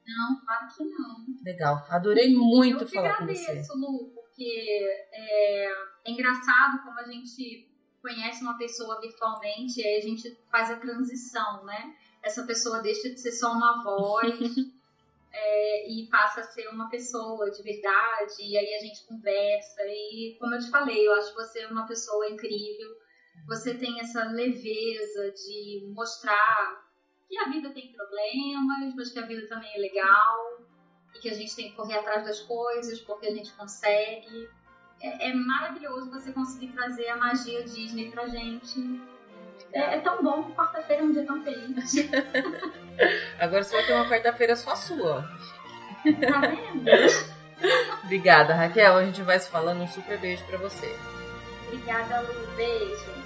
Não, claro que não. Legal. Adorei muito falar com você. Eu agradeço, Lu, porque é, é engraçado como a gente conhece uma pessoa virtualmente e aí a gente faz a transição, né? Essa pessoa deixa de ser só uma voz é, e passa a ser uma pessoa de verdade, e aí a gente conversa. E como eu te falei, eu acho você uma pessoa incrível. Você tem essa leveza de mostrar que a vida tem problemas, mas que a vida também é legal e que a gente tem que correr atrás das coisas porque a gente consegue. É, é maravilhoso você conseguir trazer a magia Disney pra gente. É, é tão bom que quarta-feira é um dia tão feliz. Agora você vai ter uma quarta-feira só sua. Tá vendo? Obrigada, Raquel. A gente vai se falando. Um super beijo pra você. Obrigada, Lu. Beijo.